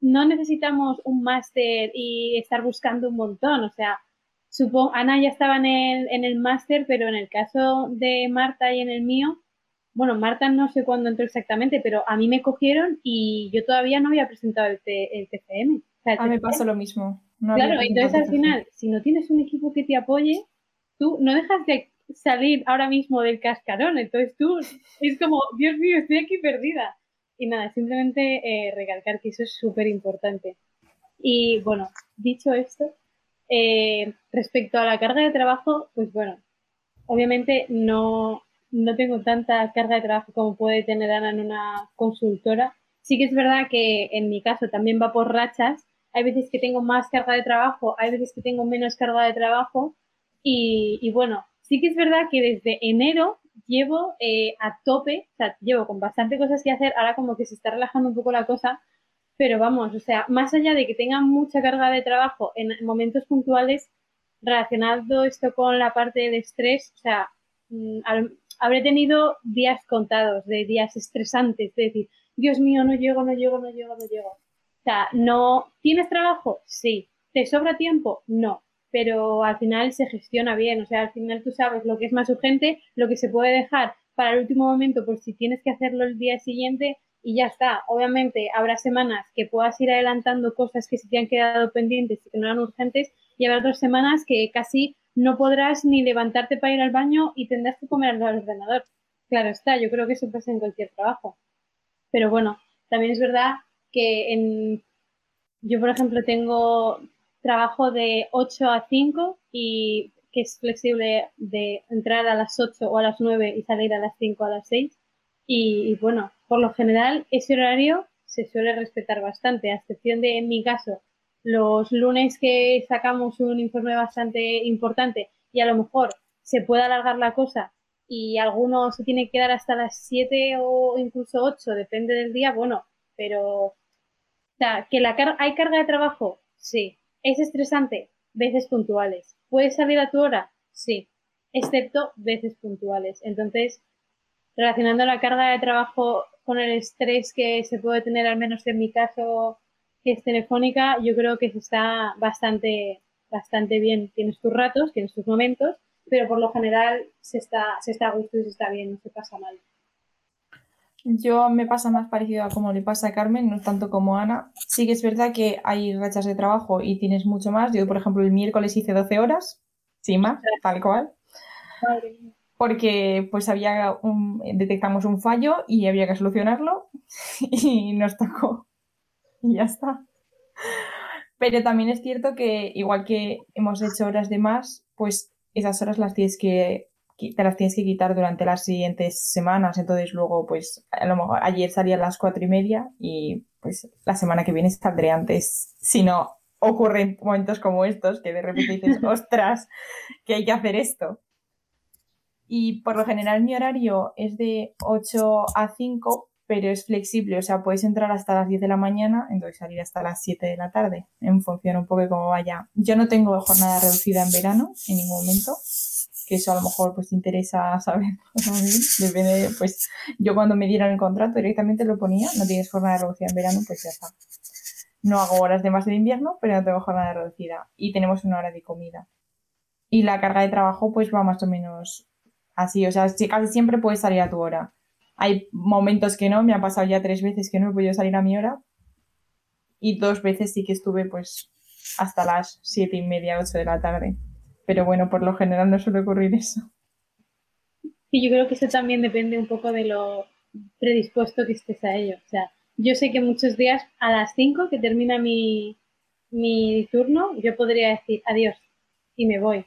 no necesitamos un máster y estar buscando un montón, o sea, supongo, Ana ya estaba en el, en el máster, pero en el caso de Marta y en el mío, bueno, Marta no sé cuándo entró exactamente, pero a mí me cogieron y yo todavía no había presentado el, el TCM. a mí me pasa lo mismo. claro, entonces al final, si no tienes un equipo que te apoye, tú no dejas de salir ahora mismo del cascarón. Entonces tú es como, Dios mío, estoy aquí perdida. Y nada, simplemente eh, recalcar que eso es súper importante. Y bueno, dicho esto, eh, respecto a la carga de trabajo, pues bueno, obviamente no, no tengo tanta carga de trabajo como puede tener Ana en una consultora. Sí que es verdad que en mi caso también va por rachas. Hay veces que tengo más carga de trabajo, hay veces que tengo menos carga de trabajo. Y, y bueno, Sí que es verdad que desde enero llevo eh, a tope, llevo con bastante cosas que hacer, ahora como que se está relajando un poco la cosa, pero vamos, o sea, más allá de que tenga mucha carga de trabajo en momentos puntuales, relacionado esto con la parte del estrés, o sea, mm, habré tenido días contados de días estresantes, de decir, Dios mío, no llego, no llego, no llego, no llego. O sea, no, ¿tienes trabajo? Sí. ¿Te sobra tiempo? No. Pero al final se gestiona bien, o sea, al final tú sabes lo que es más urgente, lo que se puede dejar para el último momento por si tienes que hacerlo el día siguiente y ya está. Obviamente habrá semanas que puedas ir adelantando cosas que se te han quedado pendientes y que no eran urgentes y habrá otras semanas que casi no podrás ni levantarte para ir al baño y tendrás que comer al ordenador. Claro está, yo creo que eso pasa en cualquier trabajo. Pero bueno, también es verdad que en, yo, por ejemplo, tengo trabajo de 8 a 5 y que es flexible de entrar a las 8 o a las 9 y salir a las 5 o a las 6. Y, bueno, por lo general ese horario se suele respetar bastante, a excepción de, en mi caso, los lunes que sacamos un informe bastante importante y a lo mejor se puede alargar la cosa y alguno se tiene que quedar hasta las 7 o incluso 8, depende del día, bueno, pero o sea, que la hay carga de trabajo, sí. Es estresante, veces puntuales. ¿Puedes salir a tu hora? Sí, excepto veces puntuales. Entonces, relacionando la carga de trabajo con el estrés que se puede tener, al menos en mi caso, que es telefónica, yo creo que se está bastante, bastante bien. Tienes tus ratos, tienes tus momentos, pero por lo general se está, se está a gusto y se está bien, no se pasa mal. Yo me pasa más parecido a como le pasa a Carmen, no tanto como a Ana. Sí que es verdad que hay rachas de trabajo y tienes mucho más. Yo, por ejemplo, el miércoles hice 12 horas, sin más, tal cual. Porque pues había un, detectamos un fallo y había que solucionarlo [LAUGHS] y nos tocó y ya está. Pero también es cierto que igual que hemos hecho horas de más, pues esas horas las tienes que te las tienes que quitar durante las siguientes semanas. Entonces luego, pues, a lo mejor ayer salía a las cuatro y media y pues la semana que viene saldré antes. Si no ocurren momentos como estos, que de repente dices, [LAUGHS] ostras, que hay que hacer esto. Y por lo general mi horario es de 8 a 5, pero es flexible, o sea, puedes entrar hasta las 10 de la mañana, entonces salir hasta las 7 de la tarde, en función un poco de cómo vaya. Yo no tengo jornada reducida en verano en ningún momento, que eso a lo mejor pues te interesa saber. [LAUGHS] Depende, pues yo cuando me dieron el contrato directamente lo ponía, no tienes jornada reducida en verano, pues ya está. No hago horas de más en invierno, pero no tengo jornada reducida. Y tenemos una hora de comida. Y la carga de trabajo pues va más o menos así, o sea, casi siempre puedes salir a tu hora hay momentos que no, me ha pasado ya tres veces que no he podido salir a mi hora. Y dos veces sí que estuve pues hasta las siete y media, ocho de la tarde. Pero bueno, por lo general no suele ocurrir eso. Y yo creo que eso también depende un poco de lo predispuesto que estés a ello. O sea, yo sé que muchos días a las cinco que termina mi, mi turno, yo podría decir adiós y me voy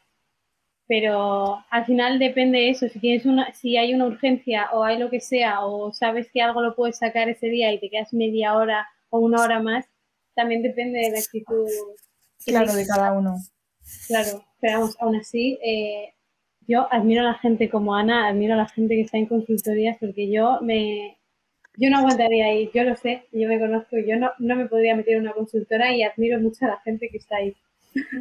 pero al final depende de eso, si tienes una, si hay una urgencia o hay lo que sea, o sabes que algo lo puedes sacar ese día y te quedas media hora o una hora más, también depende de la actitud. Claro, de cada uno. Claro, pero vamos, aún así, eh, yo admiro a la gente como Ana, admiro a la gente que está en consultorías, porque yo me, yo no aguantaría ahí, yo lo sé, yo me conozco, yo no, no me podría meter en una consultora y admiro mucho a la gente que está ahí.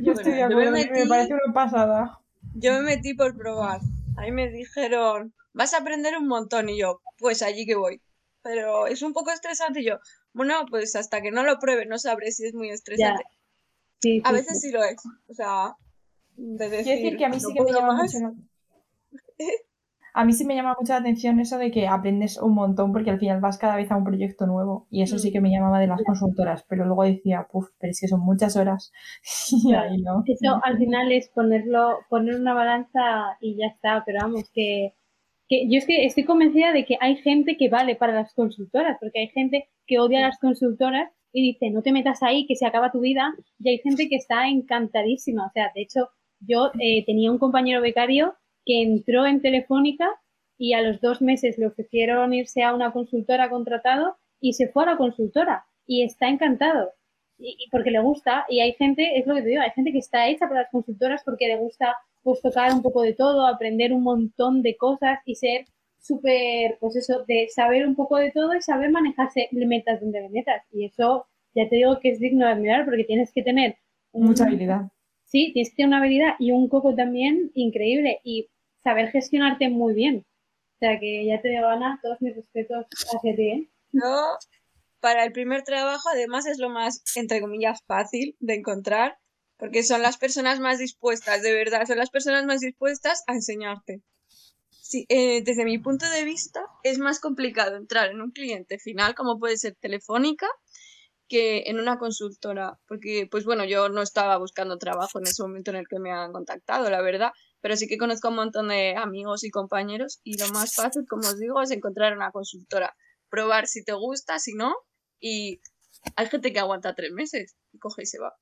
Yo estoy de acuerdo, me, me parece una pasada yo me metí por probar. A mí me dijeron, vas a aprender un montón. Y yo, pues allí que voy. Pero es un poco estresante. Y yo, bueno, pues hasta que no lo pruebe, no sabré si es muy estresante. A veces sí. lo es. O sea, de decir, que a mí sí que me llama mucho. [LAUGHS] A mí sí me llama mucho la atención eso de que aprendes un montón porque al final vas cada vez a un proyecto nuevo y eso sí mm. que me llamaba de las consultoras, pero luego decía, puf, pero es que son muchas horas [LAUGHS] y ahí no. Eso al final es ponerlo, poner una balanza y ya está, pero vamos, que, que yo es que estoy convencida de que hay gente que vale para las consultoras, porque hay gente que odia a las consultoras y dice, no te metas ahí, que se acaba tu vida, y hay gente que está encantadísima, o sea, de hecho, yo eh, tenía un compañero becario que entró en Telefónica y a los dos meses le ofrecieron irse a una consultora contratado y se fue a la consultora. Y está encantado. Y, porque le gusta. Y hay gente, es lo que te digo, hay gente que está hecha para las consultoras porque le gusta pues tocar un poco de todo, aprender un montón de cosas y ser súper, pues eso, de saber un poco de todo y saber manejarse, metas donde le metas y eso ya te digo que es digno de admirar porque tienes que tener mucha habilidad sí, tienes que tener una habilidad y un coco también increíble y saber gestionarte muy bien. O sea que ya te digo, Ana, todos mis respetos hacia ti, ¿eh? No, para el primer trabajo además es lo más, entre comillas, fácil de encontrar, porque son las personas más dispuestas, de verdad, son las personas más dispuestas a enseñarte. Sí, eh, desde mi punto de vista, es más complicado entrar en un cliente final, como puede ser Telefónica, que en una consultora, porque pues bueno, yo no estaba buscando trabajo en ese momento en el que me han contactado, la verdad, pero sí que conozco un montón de amigos y compañeros y lo más fácil, como os digo, es encontrar una consultora, probar si te gusta, si no, y hay gente que aguanta tres meses y coge y se va.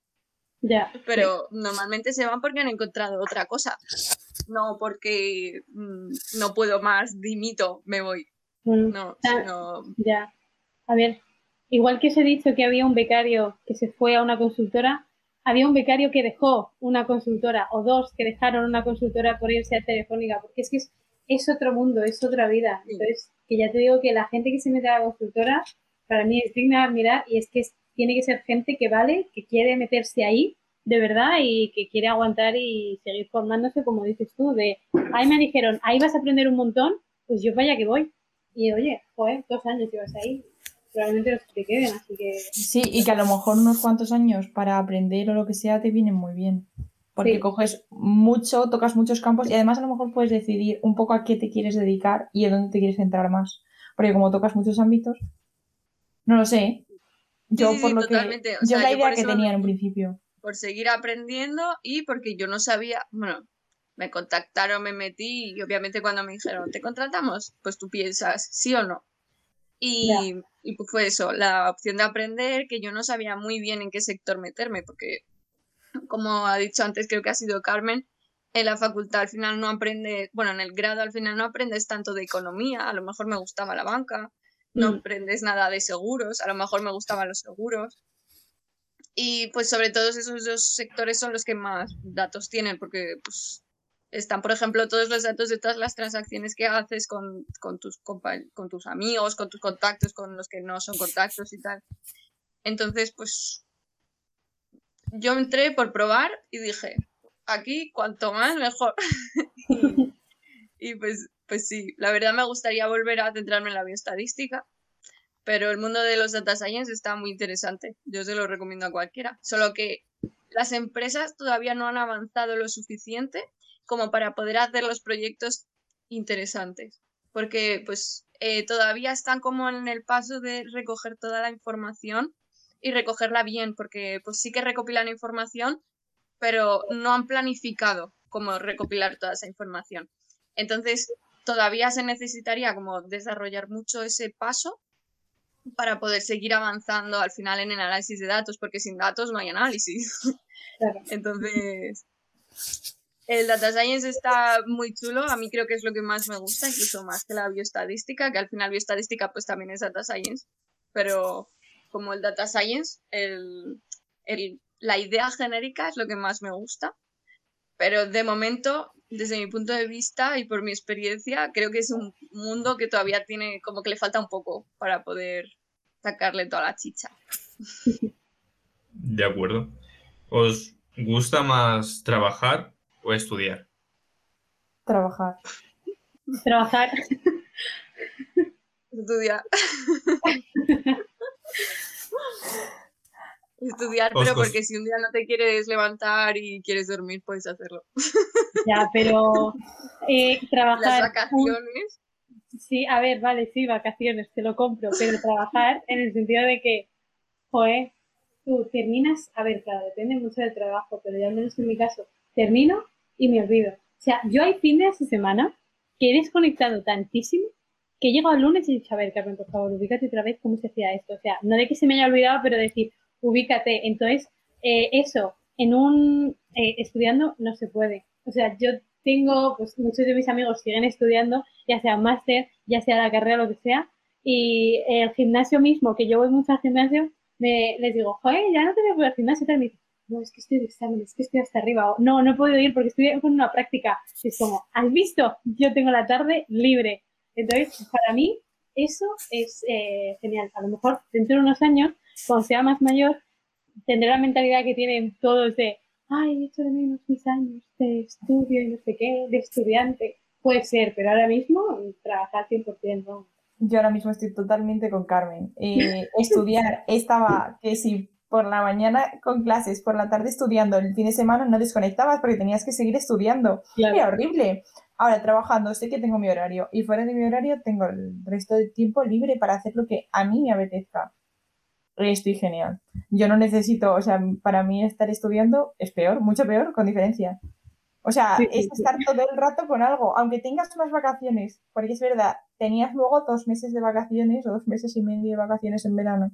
Ya. Pero normalmente se van porque han encontrado otra cosa, no porque mm, no puedo más, dimito, me voy. Mm. No, Ah. no, Ya. A ver, igual que os he dicho que había un becario que se fue a una consultora, había un becario que dejó una consultora o dos que dejaron una consultora por irse a Telefónica, porque es que es, es otro mundo, es otra vida. Sí. Entonces, que ya te digo que la gente que se mete a la consultora, para mí es digna de admirar y es que es- tiene que ser gente que vale, que quiere meterse ahí de verdad y que quiere aguantar y seguir formándose, como dices tú, de, ahí me dijeron, ahí vas a aprender un montón, pues yo vaya que voy. Y oye, joder, dos años llevas ahí, probablemente los que te queden, así que Sí, y que a lo mejor unos cuantos años para aprender o lo que sea te vienen muy bien. Porque Sí. coges mucho, tocas muchos campos y además a lo mejor puedes decidir un poco a qué te quieres dedicar y a dónde te quieres centrar más. Porque como tocas muchos ámbitos, no lo sé. Yo sí, por sí, lo totalmente. que O yo la idea que tenía en un principio. por seguir aprendiendo y porque yo no sabía, bueno, me contactaron, me metí y obviamente cuando me dijeron, ¿te contratamos? Pues tú piensas, sí o no. Y, y pues fue eso, la opción de aprender, que yo no sabía muy bien en qué sector meterme, porque como ha dicho antes, creo que ha sido Carmen, en la facultad al final no aprendes, bueno, en el grado al final no aprendes tanto de economía, a lo mejor me gustaba la banca, no aprendes nada de seguros, a lo mejor me gustaban los seguros. Y pues sobre todo esos dos sectores son los que más datos tienen, porque pues están, por ejemplo, todos los datos de todas las transacciones que haces con, con tus, con tus amigos, con tus contactos, con los que no son contactos y tal. Entonces, pues yo entré por probar y dije, aquí cuanto más mejor. [LAUGHS] y, y, pues, pues sí, la verdad me gustaría volver a centrarme en la bioestadística, pero el mundo de los data science está muy interesante. Yo se lo recomiendo a cualquiera. Solo que las empresas todavía no han avanzado lo suficiente como para poder hacer los proyectos interesantes. Porque pues eh, todavía están como en el paso de recoger toda la información y recogerla bien, porque pues sí que recopilan información, pero no han planificado cómo recopilar toda esa información. Entonces, todavía se necesitaría como desarrollar mucho ese paso para poder seguir avanzando al final en el análisis de datos, porque sin datos no hay análisis. Claro. [LAUGHS] Entonces, el data science está muy chulo, a mí creo que es lo que más me gusta, incluso más que la bioestadística, que al final bioestadística pues también es data science, pero como el data science, el, el, la idea genérica es lo que más me gusta, pero de momento, desde mi punto de vista y por mi experiencia, creo que es un mundo que todavía tiene como que le falta un poco para poder sacarle toda la chicha. De acuerdo. ¿Os gusta más trabajar o estudiar? Trabajar. trabajar. Estudiar. [LAUGHS] Estudiar, pero porque si un día no te quieres levantar y quieres dormir, puedes hacerlo. Ya, pero eh, [LAUGHS] Las trabajar. un- vacaciones. Sí, a ver, vale, sí, vacaciones, te lo compro, pero trabajar en el sentido de que, joder, tú terminas, a ver, claro, depende mucho del trabajo, pero yo al menos en mi caso, termino y me olvido. O sea, yo hay fines de semana que he desconectado tantísimo que llego al lunes y he dicho, a ver, Carmen, por favor, ubícate otra vez cómo se hacía esto. O sea, no de que se me haya olvidado, pero decir, ubícate. Entonces, eh, eso, en un, eh, estudiando no se puede. O sea, yo tengo, pues muchos de mis amigos siguen estudiando, ya sea máster, ya sea la carrera, lo que sea, y el gimnasio mismo, que yo voy mucho al gimnasio, me, les digo, joder, ya no te voy a poder al gimnasio, no, es que estoy de examen, es que estoy hasta arriba, o, no, no he podido ir porque estoy con una práctica. Es como, ¿has visto? Yo tengo la tarde libre. Entonces, para mí, eso es eh, genial. A lo mejor dentro de unos años, cuando sea más mayor, tendré la mentalidad que tienen todos de, ay, he hecho de menos mis años de estudio y no sé qué, de estudiante. Puede ser, pero ahora mismo trabajar 100% no. Yo ahora mismo estoy totalmente con Carmen. Eh, [LAUGHS] estudiar, estaba que si por la mañana con clases, por la tarde estudiando, el fin de semana no desconectabas porque tenías que seguir estudiando. Claro. Era horrible. Ahora trabajando, sé que tengo mi horario y fuera de mi horario tengo el resto del tiempo libre para hacer lo que a mí me apetezca. Estoy genial. Yo no necesito, o sea, para mí estar estudiando es peor, mucho peor, con diferencia. O sea, Sí, es sí. estar todo el rato con algo, aunque tengas más vacaciones, porque es verdad, tenías luego dos meses de vacaciones o dos meses y medio de vacaciones en verano.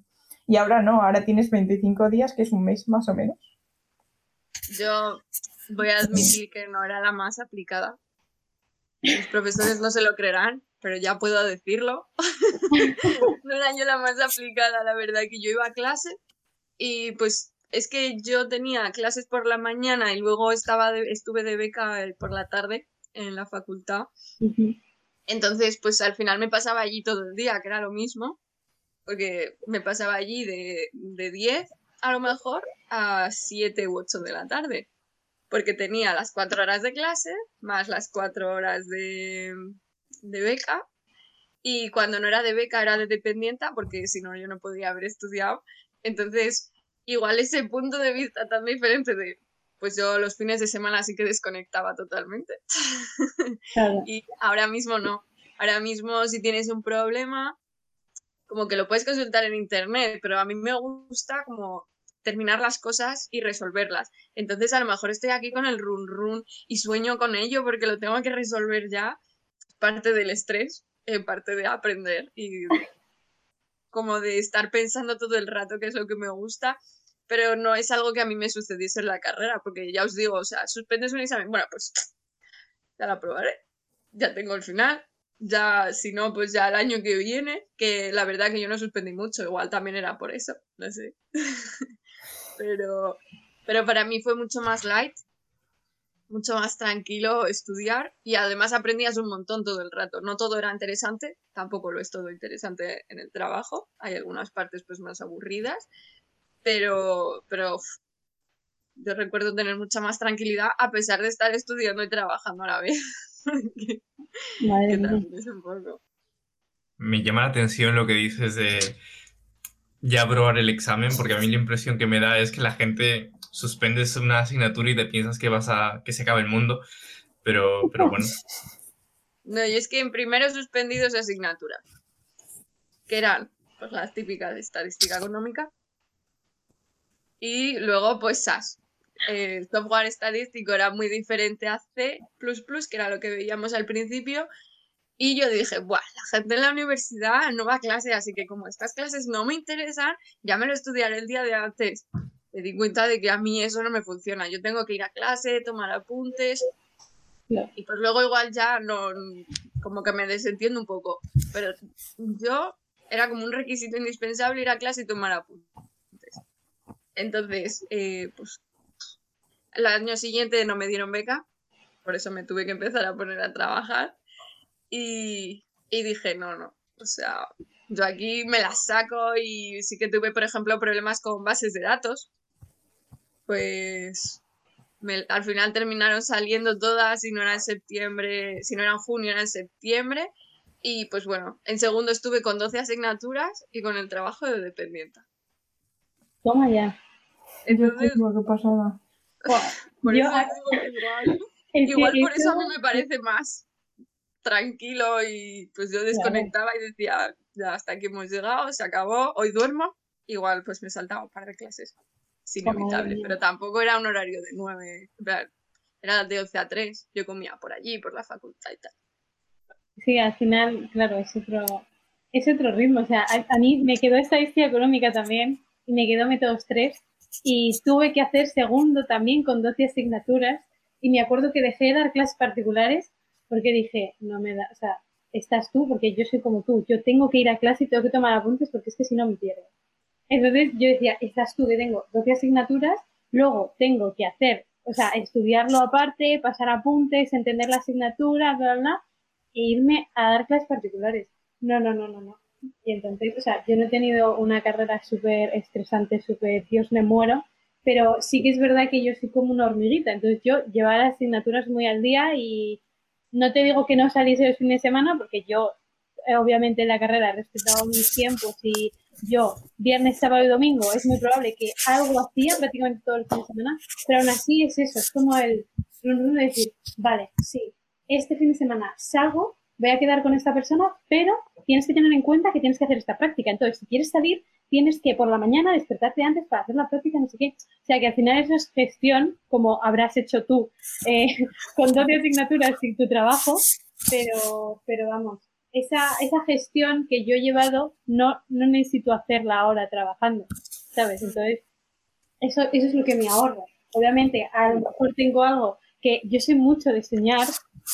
Y ahora no, ahora tienes 25 días, que es un mes más o menos. Yo voy a admitir que no era la más aplicada. Los profesores no se lo creerán, pero ya puedo decirlo. no era yo la más aplicada, la verdad, que yo iba a clase y pues es que yo tenía clases por la mañana y luego estaba de- estuve de beca eh, por la tarde en la facultad. Entonces, pues al final me pasaba allí todo el día, que era lo mismo, porque me pasaba allí de, de 10 a lo mejor a 7 u 8 de la tarde, porque tenía las 4 horas de clase más las 4 horas de, de beca, y cuando no era de beca era de dependienta, porque si no yo no podía haber estudiado. Entonces, igual ese punto de vista tan diferente de, pues yo los fines de semana sí que desconectaba totalmente. [LAUGHS] Claro. Y ahora mismo no. Ahora mismo si tienes un problema, como que lo puedes consultar en internet, pero a mí me gusta como terminar las cosas y resolverlas. Entonces a lo mejor estoy aquí con el run run y sueño con ello porque lo tengo que resolver ya. Parte del estrés, eh, parte de aprender y como de estar pensando todo el rato qué es lo que me gusta, pero no es algo que a mí me sucediese en la carrera, porque ya os digo, o sea, suspendes un examen, bueno, pues [TSK] ya la probaré, ya tengo el final, ya, si no, pues ya el año que viene, que la verdad que yo no suspendí mucho, igual también era por eso, no sé. [LAUGHS] pero, pero para mí fue mucho más light, mucho más tranquilo estudiar y además aprendías un montón todo el rato. No todo era interesante, tampoco lo es todo interesante en el trabajo, hay algunas partes pues más aburridas, pero, pero uf, yo recuerdo tener mucha más tranquilidad a pesar de estar estudiando y trabajando a la vez. [LAUGHS] que, Madre que mía. también es un poco. Me llama la atención lo que dices de ya probar el examen, porque a mí la impresión que me da es que la gente suspendes una asignatura y te piensas que vas a que se acabe el mundo, pero, pero bueno, [LAUGHS] No, y es que en primero suspendido esa asignatura, que eran pues, las típicas de estadística económica, y luego pues SAS. El software estadístico era muy diferente a C++, que era lo que veíamos al principio, y yo dije, Buah, la gente en la universidad no va a clase, así que como estas clases no me interesan, ya me lo estudiaré el día de antes. Me di cuenta de que a mí eso no me funciona. Yo tengo que ir a clase, tomar apuntes, Claro. y pues luego igual ya no, como que me desentiendo un poco. Pero yo era como un requisito indispensable ir a clase y tomar apuntes. Entonces, eh, pues el año siguiente no me dieron beca, por eso me tuve que empezar a poner a trabajar. Y, y dije, no, no, o sea, yo aquí me las saco y sí que tuve, por ejemplo, problemas con bases de datos. Pues me- al final terminaron saliendo todas, si no era en septiembre, si no era en junio, era en septiembre. Y pues bueno, en segundo estuve con 12 asignaturas y con el trabajo de dependienta. Toma ya. Entonces, qué pasada. [LAUGHS] por Yo eso igual, [LAUGHS] igual por eso a mí me parece más tranquilo y pues yo desconectaba y decía, ya hasta aquí hemos llegado, se acabó, hoy duermo. Igual pues me saltaba un par de clases. Es inevitable, pero tampoco era un horario de 9, en plan, era de 11 a 3. Yo comía por allí, por la facultad y tal. Sí, al final, claro, es otro, es otro ritmo. O sea, a, a mí me quedó estadística económica también y me quedó métodos 3 y tuve que hacer segundo también con 12 asignaturas y me acuerdo que dejé de dar clases particulares porque dije, no me da, o sea, estás tú porque yo soy como tú, yo tengo que ir a clase y tengo que tomar apuntes porque es que si no me pierdo. Entonces yo decía, estás tú que tengo 12 asignaturas, luego tengo que hacer, o sea, estudiarlo aparte, pasar apuntes, entender la asignatura, bla, bla, bla, e irme a dar clases particulares. No, no, no, no, no. Y entonces, o sea, yo no he tenido una carrera súper estresante, súper, Dios me muero, pero sí que es verdad que yo soy como una hormiguita, entonces yo llevaba las asignaturas muy al día y no te digo que no saliese el fin de semana, porque yo eh, obviamente en la carrera he respetado mis tiempos y yo viernes, sábado y domingo es muy probable que algo hacía prácticamente todo el fin de semana, pero aún así es eso, es como el de decir, vale, sí, este fin de semana salgo, voy a quedar con esta persona, pero tienes que tener en cuenta que tienes que hacer esta práctica. Entonces, si quieres salir, tienes que por la mañana despertarte antes para hacer la práctica, no sé qué. O sea, que al final eso es gestión, como habrás hecho tú, eh, [LAUGHS] con 12 asignaturas sin tu trabajo, pero, pero vamos, esa, esa gestión que yo he llevado no, no necesito hacerla ahora trabajando, ¿sabes? Entonces, eso, eso es lo que me ahorra. Obviamente, a lo mejor tengo algo que yo sé mucho de soñar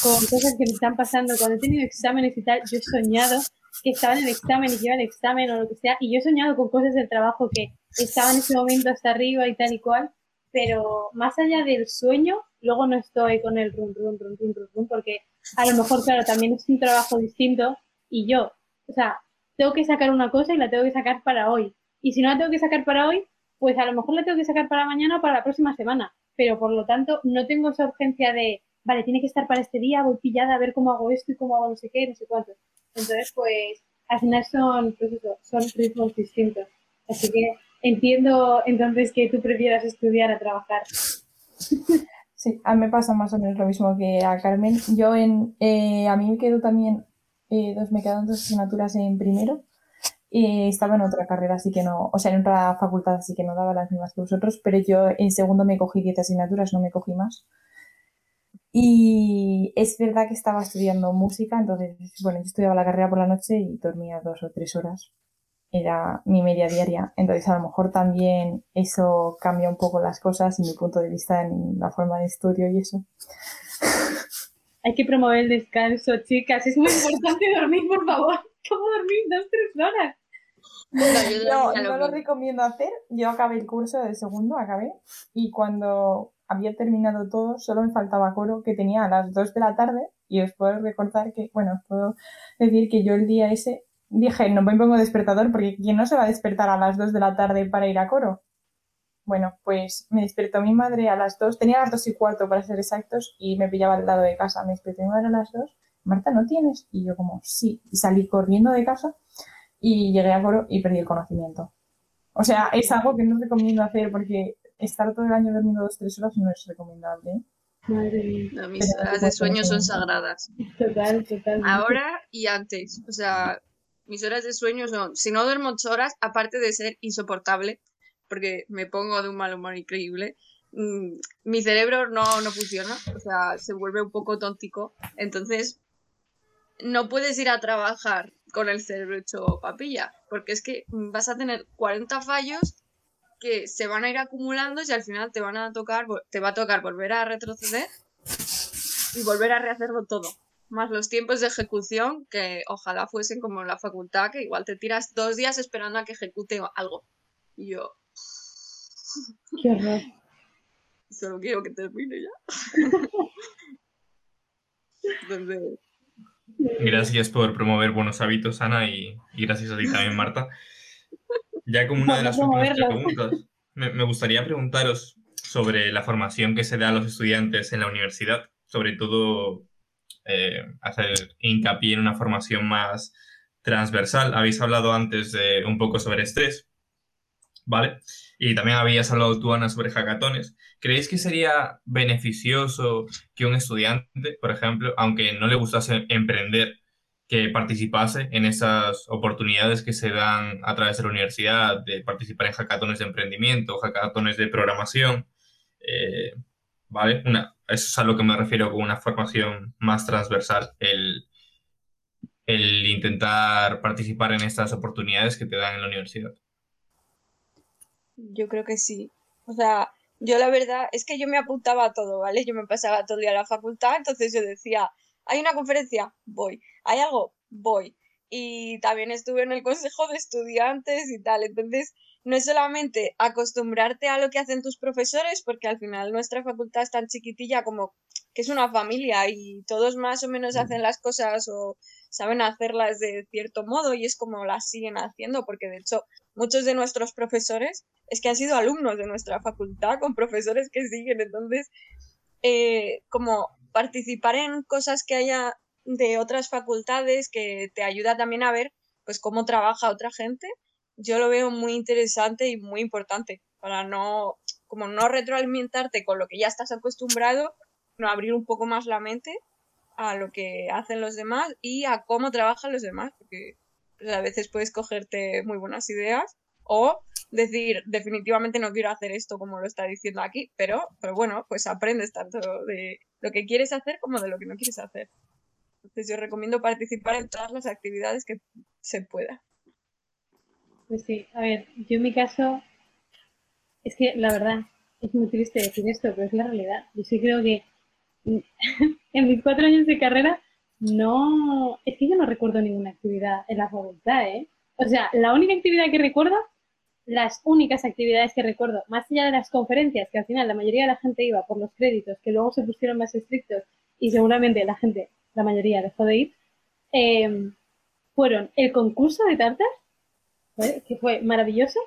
con cosas que me están pasando. Cuando he tenido exámenes y tal, yo he soñado que estaba en el examen y que iba el examen o lo que sea, y yo he soñado con cosas del trabajo que estaba en ese momento hasta arriba y tal y cual, pero más allá del sueño, luego no estoy con el rum, rum, rum, rum, rum, porque a lo mejor, claro, también es un trabajo distinto y yo, o sea, tengo que sacar una cosa y la tengo que sacar para hoy. Y si no la tengo que sacar para hoy, pues a lo mejor la tengo que sacar para mañana o para la próxima semana pero por lo tanto no tengo esa urgencia de, vale, tiene que estar para este día, voy pillada a ver cómo hago esto y cómo hago no sé qué, no sé cuánto. Entonces, pues, al final son, pues son ritmos distintos. Así que entiendo entonces que tú prefieras estudiar a trabajar. [LAUGHS] Sí, a mí me pasa más o menos lo mismo que a Carmen. Yo en, eh, a mí me quedo también, eh, dos, me quedan dos asignaturas en primero y estaba en otra carrera, así que no, o sea, en otra facultad, así que no daba las mismas que vosotros, pero yo en segundo me cogí 10 asignaturas, no me cogí más. Y es verdad que estaba estudiando música, entonces, bueno, yo estudiaba la carrera por la noche y dormía dos o tres horas. Era mi media diaria. Entonces, a lo mejor también eso cambia un poco las cosas y mi punto de vista en la forma de estudio y eso. [LAUGHS] Hay que promover el descanso, chicas. Es muy importante [LAUGHS] dormir, por favor. ¿Cómo dormir dos, tres horas? No, yo no lo recomiendo hacer. Yo acabé el curso de segundo, acabé. Y cuando había terminado todo, solo me faltaba coro que tenía a las 2 de la tarde. Y os puedo recordar que, bueno, os puedo decir que yo el día ese dije, no me pongo despertador porque ¿quién no se va a despertar a las 2 de la tarde para ir a coro? Bueno, pues me despertó mi madre a las 2, tenía las 2 y cuarto para ser exactos y me pillaba al lado de casa. Me despertó mi madre a las 2 Marta, ¿no tienes? Y yo como, sí. Y salí corriendo de casa y llegué a coro y perdí el conocimiento. O sea, es algo que no recomiendo hacer porque estar todo el año durmiendo dos tres horas no es recomendable. Madre mía. mis horas de sueño son sagradas. Total, total. Ahora y antes. O sea, mis horas de sueño son, si no duermo ocho horas, aparte de ser insoportable, porque me pongo de un mal humor increíble, mm, mi cerebro no, no funciona, o sea, se vuelve un poco tóntico. Entonces, no puedes ir a trabajar con el cerebro hecho papilla, porque es que vas a tener 40 fallos que se van a ir acumulando y al final te van a tocar, te va a tocar volver a retroceder y volver a rehacerlo todo. Más los tiempos de ejecución, que ojalá fuesen como en la facultad, que igual te tiras dos días esperando a que ejecute algo. Y yo. Qué horror. Solo quiero que termine ya. Entonces, Gracias por promover buenos hábitos, Ana, y, gracias a ti también, Marta. Ya como una de las últimas preguntas, me, gustaría preguntaros sobre la formación que se da a los estudiantes en la universidad, sobre todo eh, hacer hincapié en una formación más transversal. Habéis hablado antes de un poco sobre estrés, ¿vale? Y también habías hablado tú, Ana, sobre hackatones. ¿Creéis que sería beneficioso que un estudiante, por ejemplo, aunque no le gustase emprender, que participase en esas oportunidades que se dan a través de la universidad, de participar en hackatones de emprendimiento, hackatones de programación? Eh, ¿Vale? Una, eso es a lo que me refiero con una formación más transversal, el, el intentar participar en estas oportunidades que te dan en la universidad. Yo creo que sí. O sea, yo la verdad es que yo me apuntaba a todo, ¿vale? Yo me pasaba todo el día a la facultad, entonces yo decía, hay una conferencia, voy, hay algo, voy. Y también estuve en el consejo de estudiantes y tal, entonces no es solamente acostumbrarte a lo que hacen tus profesores, porque al final nuestra facultad es tan chiquitilla como que es una familia y todos más o menos hacen las cosas o saben hacerlas de cierto modo y es como las siguen haciendo, porque de hecho muchos de nuestros profesores es que han sido alumnos de nuestra facultad con profesores que siguen, entonces eh, como participar en cosas que haya de otras facultades que te ayuda también a ver pues cómo trabaja otra gente, yo lo veo muy interesante y muy importante para no como no retroalimentarte con lo que ya estás acostumbrado, no abrir un poco más la mente a lo que hacen los demás y a cómo trabajan los demás, porque pues, a veces puedes cogerte muy buenas ideas o decir definitivamente no quiero hacer esto como lo está diciendo aquí, pero, pero bueno, pues aprendes tanto de lo que quieres hacer como de lo que no quieres hacer. Entonces yo recomiendo participar en todas las actividades que se pueda. Pues sí, a ver, yo en mi caso, es que la verdad, es muy triste decir esto, pero es la realidad. Yo sí creo que [LAUGHS] en mis cuatro años de carrera, no, es que yo no recuerdo ninguna actividad en la facultad, ¿eh? O sea, la única actividad que recuerdo, las únicas actividades que recuerdo, más allá de las conferencias, que al final la mayoría de la gente iba por los créditos, que luego se pusieron más estrictos y seguramente la gente, la mayoría dejó de ir, em, fueron el concurso de tartas, que fue maravilloso,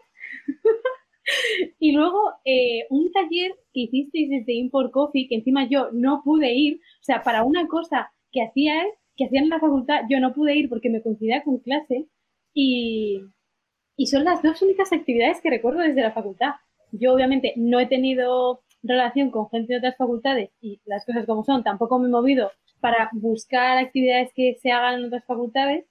[LAUGHS] y luego eh, un taller que hicisteis desde Import Coffee, que encima yo no pude ir, o sea, para una cosa que hacía que hacían en la facultad, yo no pude ir porque me coincidía con clase y, y son las dos únicas actividades que recuerdo desde la facultad. Yo obviamente no he tenido relación con gente de otras facultades y las cosas como son, tampoco me he movido para buscar actividades que se hagan en otras facultades,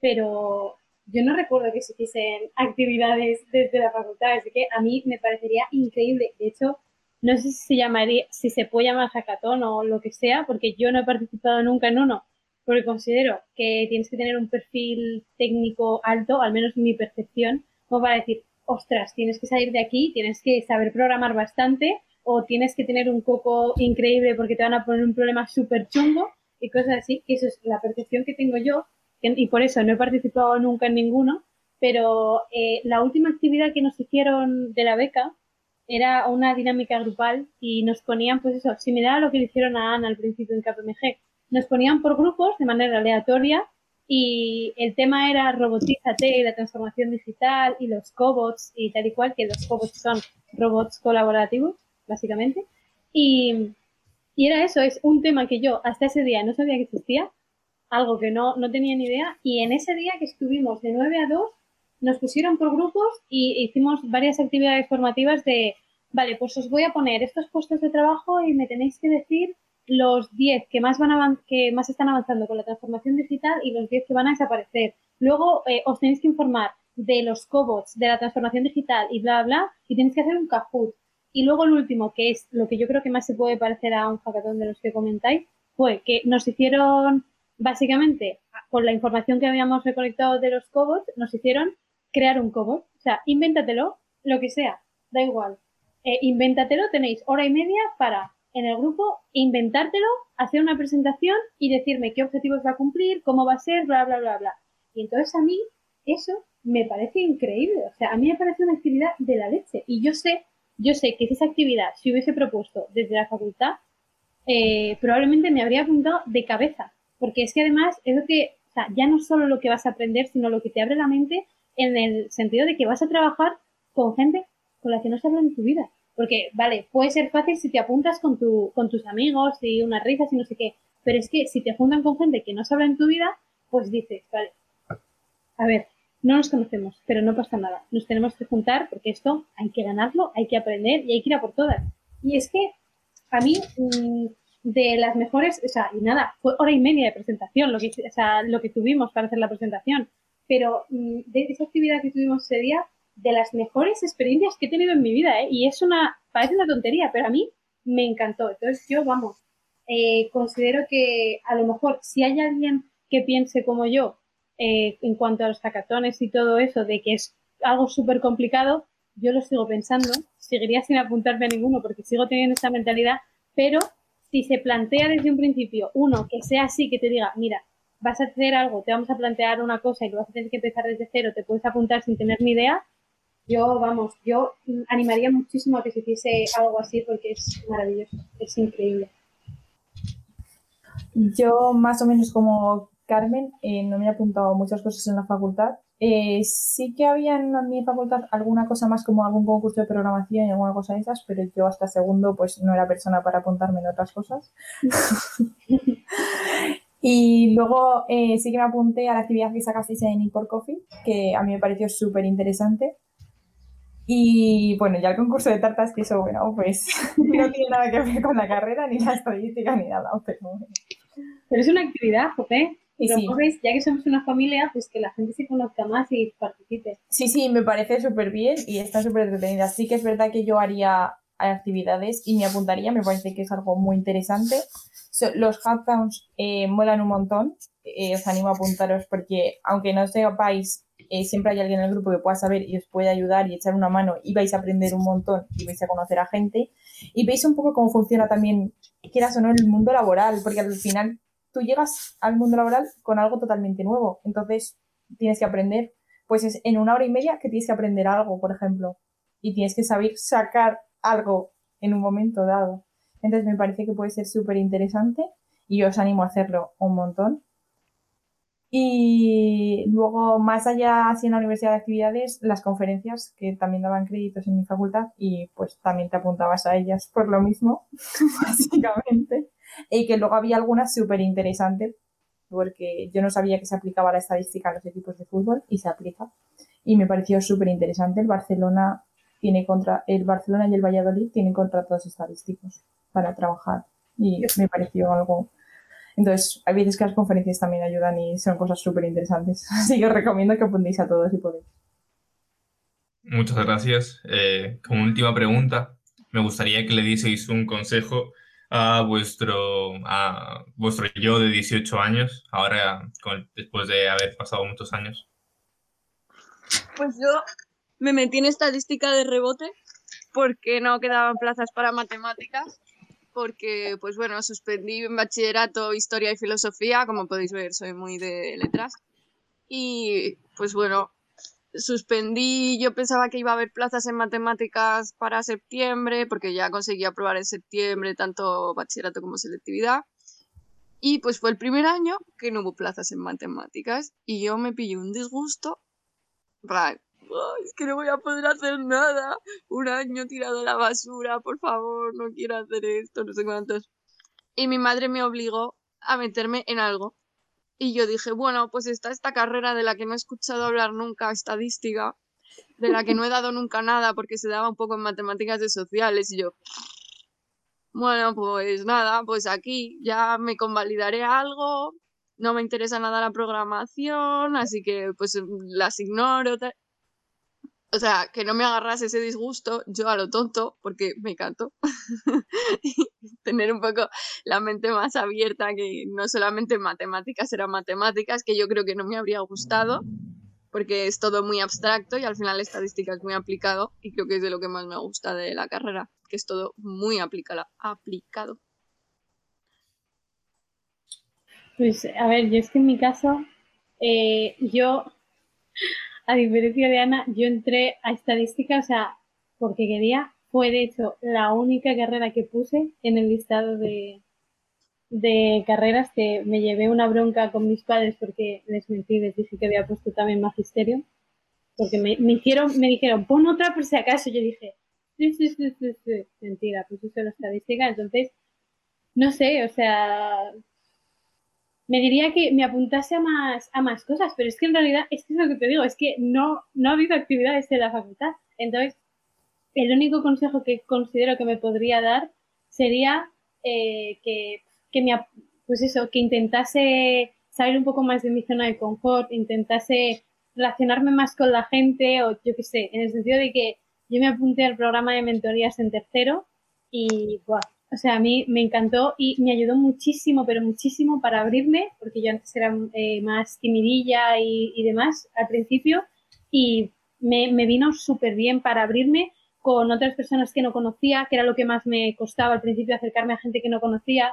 pero yo no recuerdo que se actividades desde la facultad, así que a mí me parecería increíble. De hecho, no sé si se llamaría, si se puede llamar hackathon o lo que sea, porque yo no he participado nunca en uno, porque considero que tienes que tener un perfil técnico alto, al menos en mi percepción, como para decir, ostras, tienes que salir de aquí, tienes que saber programar bastante, o tienes que tener un coco increíble porque te van a poner un problema súper chungo y cosas así, que eso es la percepción que tengo yo y por eso no he participado nunca en ninguno, pero eh, la última actividad que nos hicieron de la beca era una dinámica grupal y nos ponían, pues eso, similar a lo que le hicieron a Ana al principio en KPMG. Nos ponían por grupos de manera aleatoria y el tema era robotízate y la transformación digital y los cobots y tal y cual, que los cobots son robots colaborativos, básicamente. Y, y era eso, es un tema que yo hasta ese día no sabía que existía algo que no, no tenía ni idea. Y en ese día que estuvimos de 9 a 2, nos pusieron por grupos y hicimos varias actividades formativas de, vale, pues os voy a poner estos puestos de trabajo y me tenéis que decir los 10 que más, van que más están avanzando con la transformación digital y los 10 que van a desaparecer. Luego eh, os tenéis que informar de los cobots, de la transformación digital y bla, bla, y tenéis que hacer un Kahoot. Y luego el último, que es lo que yo creo que más se puede parecer a un hackathon de los que comentáis, fue que nos hicieron básicamente, con la información que habíamos recolectado de los cobots, nos hicieron crear un cobot. O sea, invéntatelo, lo que sea, da igual. Eh, invéntatelo, tenéis hora y media para, en el grupo, inventártelo, hacer una presentación y decirme qué objetivos va a cumplir, cómo va a ser, bla, bla, bla, bla. Y entonces a mí eso me parece increíble. O sea, a mí me parece una actividad de la leche. Y yo sé, yo sé que si esa actividad se hubiese propuesto desde la facultad, eh, probablemente me habría apuntado de cabeza porque es que además es lo que, o sea, ya no solo lo que vas a aprender, sino lo que te abre la mente en el sentido de que vas a trabajar con gente con la que no se habla en tu vida. Porque, vale, puede ser fácil si te apuntas con, tu, con tus amigos y unas risas y no sé qué, pero es que si te juntan con gente que no habla en tu vida, pues dices, vale, a ver, no nos conocemos, pero no pasa nada. Nos tenemos que juntar porque esto hay que ganarlo, hay que aprender y hay que ir a por todas. Y es que a mí mm, de las mejores, o sea, y nada, fue hora y media de presentación lo que, o sea, lo que tuvimos para hacer la presentación, pero mm, de esa actividad que tuvimos ese día, de las mejores experiencias que he tenido en mi vida, ¿eh? y es una, parece una tontería, pero a mí me encantó. Entonces yo, vamos, eh, considero que a lo mejor si hay alguien que piense como yo eh, en cuanto a los hackatones y todo eso, de que es algo súper complicado, yo lo sigo pensando, seguiría sin apuntarme a ninguno porque sigo teniendo esa mentalidad, pero si se plantea desde un principio, uno, que sea así, que te diga, mira, vas a hacer algo, te vamos a plantear una cosa y lo vas a tener que empezar desde cero, te puedes apuntar sin tener ni idea, yo, vamos, yo animaría muchísimo a que se hiciese algo así porque es maravilloso, es increíble. Yo más o menos como Carmen, eh, no me he apuntado muchas cosas en la facultad. Eh, sí que había en mi facultad alguna cosa más como algún concurso de programación y alguna cosa de esas, pero yo hasta segundo pues no era persona para apuntarme en otras cosas. [LAUGHS] y luego eh, sí que me apunté a la actividad que sacasteis en Import Coffee, que a mí me pareció súper interesante. Y bueno, ya el concurso de tartas, que eso, bueno, pues [LAUGHS] no tiene nada que ver con la carrera, ni la estadística, ni nada. Pero, pero es una actividad, Jope. Y sí. ya que somos una familia, pues que la gente se conozca más y participe. Sí, sí, me parece súper bien y está súper entretenida. Sí que es verdad que yo haría actividades y me apuntaría, me parece que es algo muy interesante. los hackathons eh, molan un montón, eh, os animo a apuntaros porque aunque no sepáis, eh, siempre hay alguien en el grupo que pueda saber y os puede ayudar y echar una mano y vais a aprender un montón y vais a conocer a gente. Y veis un poco cómo funciona también, quieras o no, el mundo laboral, porque al final tú llegas al mundo laboral con algo totalmente nuevo. Entonces, tienes que aprender, pues es en una hora y media que tienes que aprender algo, por ejemplo, y tienes que saber sacar algo en un momento dado. Entonces, me parece que puede ser súper interesante y yo os animo a hacerlo un montón. Y luego, más allá, así en la Universidad de Actividades, las conferencias que también daban créditos en mi facultad y pues también te apuntabas a ellas por lo mismo, [LAUGHS] básicamente y que luego había algunas súper interesantes porque yo no sabía que se aplicaba la estadística a los equipos de fútbol y se aplica. Y me pareció súper interesante. El Barcelona tiene contra, el Barcelona y el Valladolid tienen contratos estadísticos para trabajar. Y me pareció algo. Entonces, hay veces que las conferencias también ayudan y son cosas súper interesantes. [LAUGHS] Así que os recomiendo que apuntéis a todos si podéis. Muchas gracias. Eh, como última pregunta, me gustaría que le dieseis un consejo a vuestro, a vuestro yo de 18 años, ahora después de haber pasado muchos años? Pues yo me metí en estadística de rebote porque no quedaban plazas para matemáticas, porque pues bueno, suspendí en bachillerato historia y filosofía, como podéis ver soy muy de letras, y pues bueno, suspendí, yo pensaba que iba a haber plazas en matemáticas para septiembre, porque ya conseguí aprobar en septiembre tanto bachillerato como selectividad. Y pues fue el primer año que no hubo plazas en matemáticas y yo me pillé un disgusto. Es que no voy a poder hacer nada. Un año tirado a la basura, por favor, no quiero hacer esto, no sé cuántos. Y mi madre me obligó a meterme en algo y yo dije, bueno, pues está esta carrera de la que no he escuchado hablar nunca, estadística, de la que no he dado nunca nada porque se daba un poco en matemáticas de sociales. Y yo, bueno, pues nada, pues aquí ya me convalidaré algo, no me interesa nada la programación, así que pues las ignoro. O sea, que no me agarras ese disgusto, yo a lo tonto, porque me canto. [LAUGHS] Tener un poco la mente más abierta, que no solamente matemáticas eran matemáticas, que yo creo que no me habría gustado, porque es todo muy abstracto y al final la estadística es muy aplicado y creo que es de lo que más me gusta de la carrera, que es todo muy aplicado. Pues a ver, yo es que en mi caso, eh, yo a diferencia de Ana, yo entré a estadística, o sea, porque quería, fue de hecho la única carrera que puse en el listado de, carreras que me llevé una bronca con mis padres porque les mentí, les dije que había puesto también magisterio, porque me, hicieron, me dijeron, pon otra por si acaso, yo dije, sí, sí, sí, sí, sí. mentira, eso la estadística, entonces, no sé, o sea, me diría que me apuntase a más, a más cosas, pero es que en realidad es que es lo que te digo, es que no, no ha habido actividades en la facultad. Entonces, el único consejo que considero que me podría dar sería eh, que, que me, pues eso, que intentase salir un poco más de mi zona de confort, intentase relacionarme más con la gente o yo qué sé, en el sentido de que yo me apunté al programa de mentorías en tercero y buah, o sea, a mí me encantó y me ayudó muchísimo, pero muchísimo para abrirme, porque yo antes era eh, más timidilla y, demás al principio, y me, me vino súper bien para abrirme con otras personas que no conocía, que era lo que más me costaba al principio acercarme a gente que no conocía.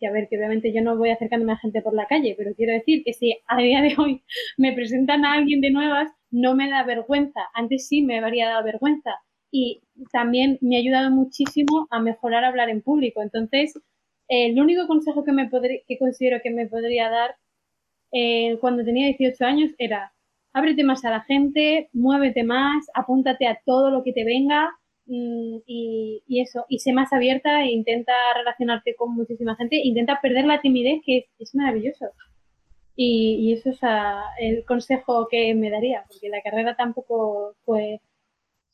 Y a ver, que obviamente yo no voy acercándome a gente por la calle, pero quiero decir que si a día de hoy me presentan a alguien de nuevas, no me da vergüenza. Antes sí me habría dado vergüenza y también me ha ayudado muchísimo a mejorar hablar en público. Entonces, el único consejo que, me que considero que me podría dar eh, cuando tenía 18 años era ábrete más a la gente, muévete más, apúntate a todo lo que te venga mm, y, eso, y sé más abierta e intenta relacionarte con muchísima gente, intenta perder la timidez, que es, maravilloso. Y, eso es el consejo que me daría, porque la carrera tampoco fue,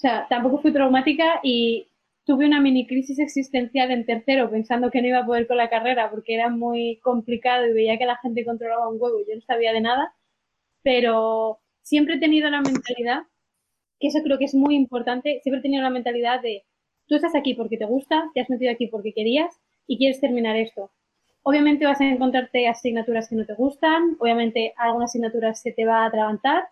sea, tampoco fue traumática y tuve una mini crisis existencial en tercero pensando que no iba a poder con la carrera porque era muy complicado y veía que la gente controlaba un huevo y yo no sabía de nada, pero siempre he tenido la mentalidad, que eso creo que es muy importante, siempre he tenido la mentalidad de tú estás aquí porque te gusta, te has metido aquí porque querías y quieres terminar esto. Obviamente vas a encontrarte asignaturas que no te gustan, obviamente algunas asignaturas se te va a atragantar,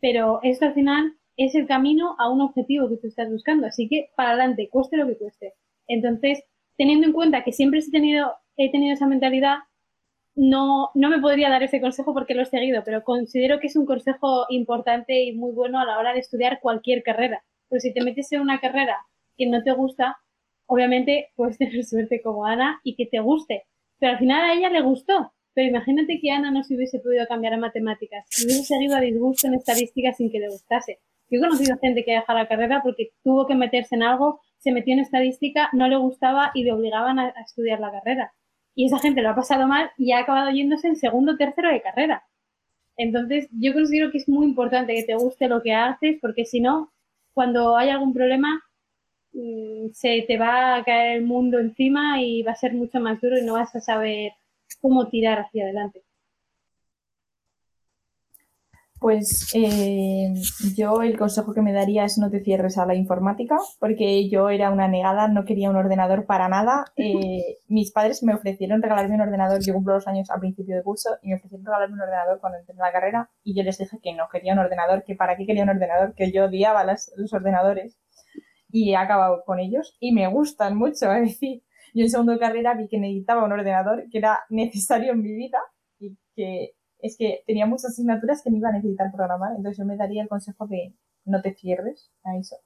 pero esto al final es el camino a un objetivo que tú estás buscando. Así que para adelante, cueste lo que cueste. Entonces, teniendo en cuenta que siempre he tenido, esa mentalidad, no, no me podría dar ese consejo porque lo he seguido, pero considero que es un consejo importante y muy bueno a la hora de estudiar cualquier carrera. Pues si te metes en una carrera que no te gusta, obviamente puedes tener [LAUGHS] suerte como Ana y que te guste. Pero al final a ella le gustó. Pero imagínate que Ana no se hubiese podido cambiar a matemáticas, hubiese seguido a disgusto en estadística sin que le gustase. Yo he conocido gente que deja la carrera porque tuvo que meterse en algo, se metió en estadística, no le gustaba y le obligaban a, estudiar la carrera. Y esa gente lo ha pasado mal y ha acabado yéndose en segundo o tercero de carrera. Entonces, yo considero que es muy importante que te guste lo que haces, porque si no, cuando hay algún problema, mm, se te va a caer el mundo encima y va a ser mucho más duro y no vas a saber cómo tirar hacia adelante. Pues eh, yo el consejo que me daría es no te cierres a la informática, porque yo era una negada, no quería un ordenador para nada. [LAUGHS] Eh, mis padres me ofrecieron regalarme un ordenador, yo cumplo los años al principio de curso, y me ofrecieron regalarme un ordenador cuando entré en la carrera, y yo les dije que no quería un ordenador, que para qué quería un ordenador, que yo odiaba los ordenadores, y he acabado con ellos, y me gustan mucho, [LAUGHS] es decir, yo en segundo de carrera vi que necesitaba un ordenador que era necesario en mi vida, y que es que tenía muchas asignaturas que no iba a necesitar programar, entonces yo me daría el consejo de no te cierres a eso,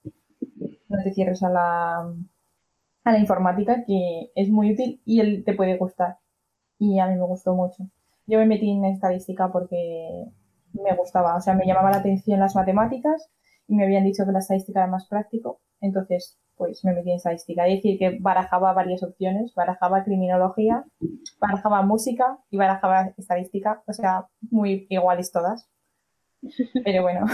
no te cierres a la, a la informática, que es muy útil y él te puede gustar. Y a mí me gustó mucho. Yo me metí en estadística porque me gustaba, o sea, me llamaba la atención las matemáticas y me habían dicho que la estadística era más práctico, entonces pues me metí en estadística. Es decir, que barajaba varias opciones, barajaba criminología, barajaba música y barajaba estadística, o sea, muy iguales todas. [LAUGHS] Pero bueno.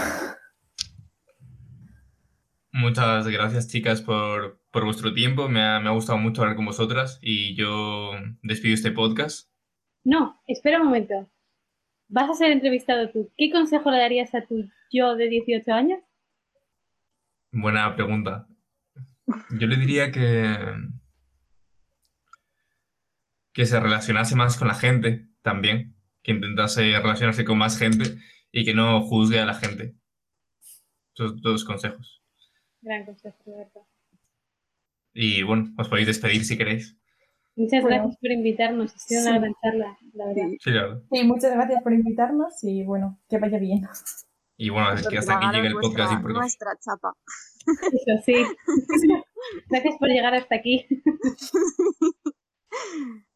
Muchas gracias, chicas, por, vuestro tiempo. Me ha, me ha, gustado mucho hablar con vosotras y yo despido este podcast. No, espera un momento. Vas a ser entrevistado tú. ¿Qué consejo le darías a tu yo de 18 años? Buena pregunta. Yo le diría que, que se relacionase más con la gente también, que intentase relacionarse con más gente y que no juzgue a la gente. Esos dos consejos. Gran consejo, Roberto. Y bueno, os podéis despedir si queréis. Muchas gracias por invitarnos, ha sido una gran charla, la verdad. Sí, claro. Sí, muchas gracias por invitarnos y bueno, que vaya bien. Y bueno, es que hasta aquí llega el podcast. Nuestra chapa. Eso sí. [LAUGHS] Gracias por llegar hasta aquí. [LAUGHS]